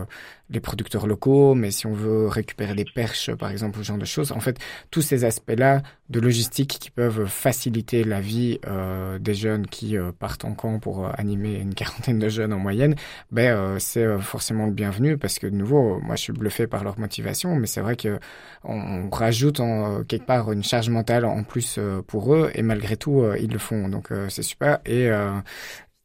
les producteurs locaux, mais si on veut récupérer des perches, par exemple, ce genre de choses. En fait, tous ces aspects-là de logistique qui peuvent faciliter la vie euh, des jeunes qui euh, partent en camp pour euh, animer une quarantaine de jeunes en moyenne, ben euh, c'est forcément le bienvenu parce que de nouveau, moi je suis bluffé par leur motivation, mais c'est vrai que on, rajoute en, quelque part une charge mentale en plus pour eux et malgré tout ils le font. Donc c'est super et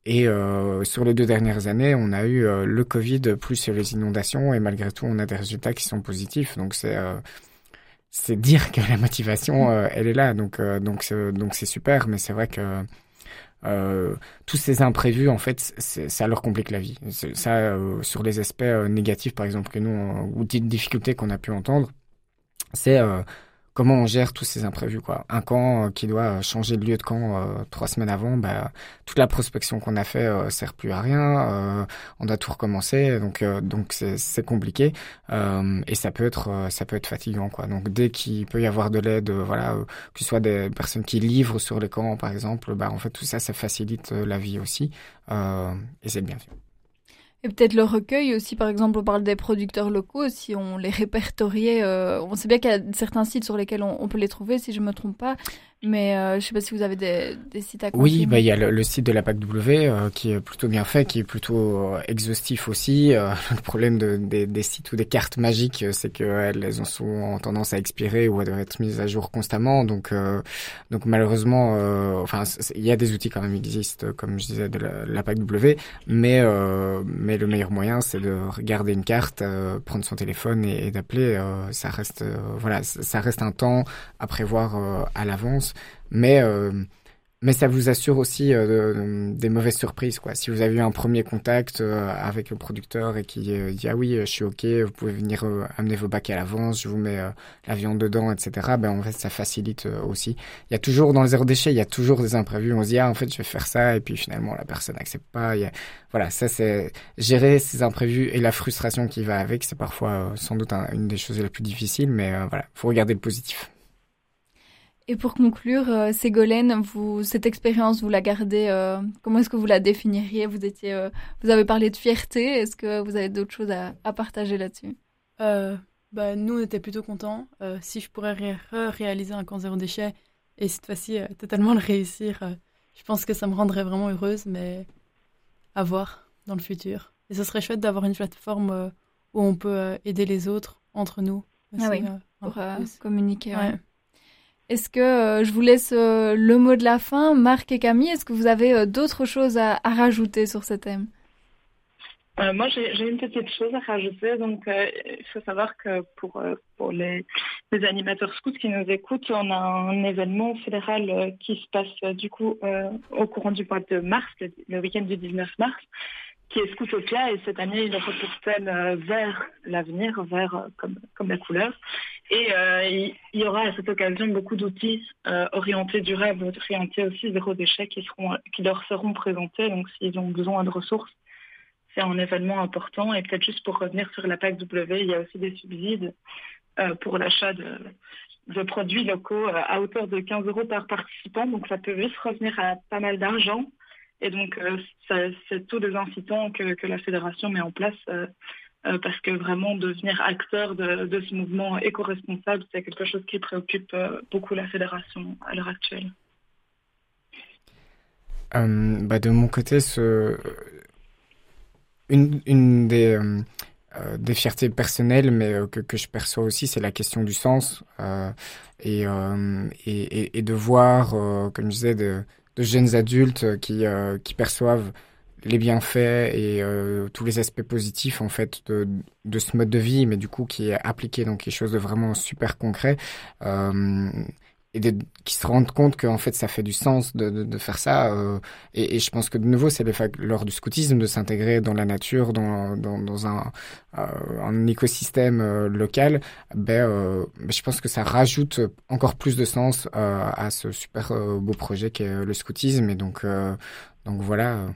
et euh, sur les deux dernières années, on a eu euh, le Covid plus les inondations et malgré tout, on a des résultats qui sont positifs. Donc c'est euh, c'est dire que la motivation, elle est là. Donc, donc, donc c'est super. Mais c'est vrai que tous ces imprévus, en fait, ça leur complique la vie. Ça, sur les aspects négatifs, par exemple, que nous, ou des difficultés qu'on a pu entendre, c'est comment on gère tous ces imprévus quoi. Un camp euh, qui doit changer de lieu de camp euh, trois semaines avant, bah, toute la prospection qu'on a fait euh, sert plus à rien. on doit tout recommencer, donc donc c'est compliqué et ça peut être ça peut être fatigant quoi. Donc dès qu'il peut y avoir de l'aide, voilà, que ce soit des personnes qui livrent sur les camps par exemple, bah en fait tout ça ça facilite la vie aussi et c'est bien fait. Et peut-être le recueil aussi, par exemple, on parle des producteurs locaux, si on les répertoriait, euh, on sait bien qu'il y a certains sites sur lesquels on, peut les trouver, si je me trompe pas, mais euh, je ne sais pas si vous avez des, des sites à Oui, bah, il y a le, site de la PAC-W euh, qui est plutôt bien fait, qui est plutôt euh, exhaustif aussi. le problème de, des, des, sites ou des cartes magiques, c'est qu'elles elles ont souvent tendance à expirer ou à devoir être mises à jour constamment. Donc, donc malheureusement, enfin, il y a des outils quand même qui existent, comme je disais, de la, la PAC-W, mais, mais le meilleur moyen, c'est de regarder une carte, prendre son téléphone et, et d'appeler. ça reste, voilà, ça reste un temps à prévoir à l'avance mais euh, mais ça vous assure aussi euh, des mauvaises surprises. Si vous avez eu un premier contact euh, avec le producteur et qui dit ah oui je suis ok, vous pouvez venir amener vos bacs à l'avance, je vous mets la viande dedans, etc. Ben en fait ça facilite aussi. Il y a toujours dans le zéro déchet, il y a toujours des imprévus. On se dit ah en fait je vais faire ça et puis finalement la personne n'accepte pas. Il voilà ça c'est gérer ces imprévus et la frustration qui va avec, c'est parfois sans doute une des choses les plus difficiles, mais voilà faut regarder le positif. Et pour conclure, euh, Ségolène, vous, cette expérience, vous la gardez, euh, comment est-ce que vous la définiriez? Vous étiez, euh, vous avez parlé de fierté, est-ce que vous avez d'autres choses à, à partager là-dessus? Bah, Nous, on était plutôt contents. si je pourrais ré réaliser un camp zéro déchet et cette fois-ci totalement le réussir, je pense que ça me rendrait vraiment heureuse, mais à voir dans le futur. Et ce serait chouette d'avoir une plateforme où on peut aider les autres entre nous. ah oui, pour communiquer. Ouais. Est-ce que euh, je vous laisse euh, le mot de la fin, Marc et Camille Est-ce que vous avez euh, d'autres choses à, rajouter sur ce thème? Moi, j'ai une petite chose à rajouter. Donc, il faut savoir que pour, les, animateurs scouts qui nous écoutent, on a un événement fédéral qui se passe du coup au courant du mois de mars, le week-end du 19 mars, qui est Scoutopia et cette année il reporte thème vers l'avenir, vers euh, comme, comme la couleur. Et euh, il, y aura à cette occasion beaucoup d'outils euh, orientés durables, orientés aussi zéro déchet qui, seront, qui leur seront présentés. Donc s'ils ont besoin de ressources, c'est un événement important. Et peut-être juste pour revenir sur la PAC W, il y a aussi des subsides pour l'achat de, de produits locaux à hauteur de 15 euros par participant. Donc ça peut vite revenir à pas mal d'argent. Et donc, euh, c'est tous les incitants que, la fédération met en place euh, euh, parce que vraiment devenir acteur de, ce mouvement éco-responsable, c'est quelque chose qui préoccupe beaucoup la fédération à l'heure actuelle. bah de mon côté, une, des, fiertés personnelles, mais que, je perçois aussi, c'est la question du sens et, de voir, comme je disais, de, de jeunes adultes qui, euh, qui perçoivent les bienfaits et euh, tous les aspects positifs en fait de, de ce mode de vie, mais du coup qui est appliqué donc quelque chose de vraiment super concret. Euh, et qui se rendent compte qu'en fait ça fait du sens de, faire ça. Euh, et, je pense que de nouveau c'est lors du scoutisme de s'intégrer dans la nature, dans, euh, un, écosystème euh, local. Ben, ben, je pense que ça rajoute encore plus de sens à ce super beau projet qu'est le scoutisme. Et donc, donc voilà.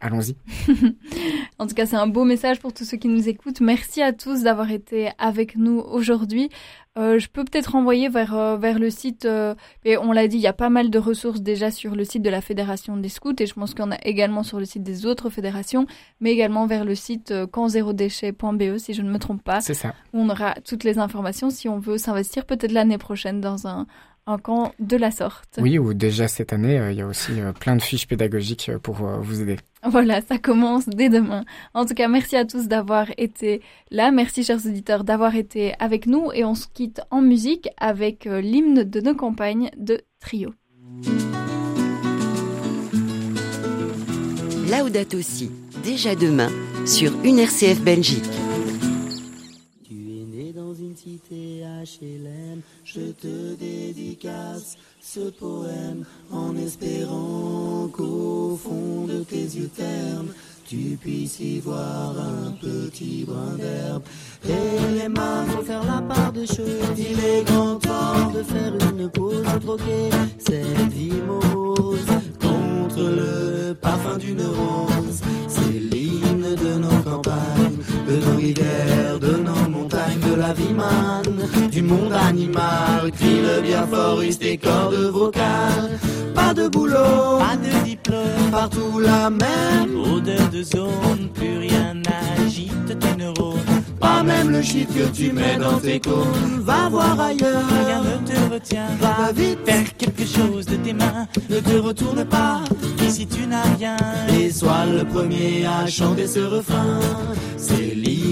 Allons-y. en tout cas, c'est un beau message pour tous ceux qui nous écoutent. Merci à tous d'avoir été avec nous aujourd'hui. Euh, je peux peut-être renvoyer vers, euh, vers le site, euh, et on l'a dit, il y a pas mal de ressources déjà sur le site de la Fédération des Scouts, et je pense qu'il y en a également sur le site des autres fédérations, mais également vers le site campzérodéchet.be, si je ne me trompe pas. C'est ça. Où on aura toutes les informations si on veut s'investir peut-être l'année prochaine dans un, un camp de la sorte. Oui, ou déjà cette année, euh, il y a aussi euh, plein de fiches pédagogiques euh, pour vous aider. Voilà, ça commence dès demain. En tout cas, merci à tous d'avoir été là. Merci, chers auditeurs, d'avoir été avec nous. Et on se quitte en musique avec l'hymne de nos campagnes de Trio. Laudato aussi, déjà demain, sur une RCF Belgique. Hélène, je te dédicace ce poème en espérant qu'au fond de tes yeux ternes, tu puisses y voir un petit brin d'herbe. Et les mains vont faire la part des choses. Il est grand temps de faire une pause, de troquer cette vie contre le parfum d'une rose. C'est l'hymne de nos campagnes, de nos rivières, de nos du monde animal. Crie le bien fort, tes cordes vocales. Pas de boulot, pas de diplôme, partout la même odeur de zone, plus rien n'agite tes neurones. Pas même le shit que tu mets dans tes cônes. Va voir ailleurs, rien ne te retient. Va vite, faire quelque chose de tes mains. Ne te retourne pas, ici tu n'as rien. Et sois le premier à chanter ce refrain. C'est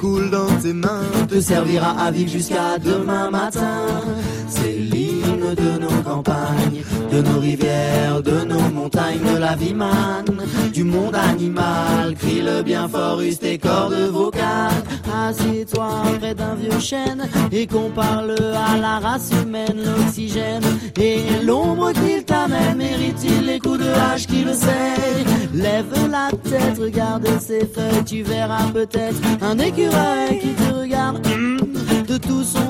coule dans tes mains te servira à vivre jusqu'à demain matin. C'est de nos campagnes, de nos rivières, de nos montagnes, de la vie manne, du monde animal. Crie le bien fort, use tes cordes vocales. Assieds-toi près d'un vieux chêne et qu'on parle à la race humaine, l'oxygène et l'ombre qu'il t'amène. Mérite-t-il les coups de hache qui le sait? Lève la tête, regarde ses feuilles, tu verras peut-être un écureuil qui te regarde de tout son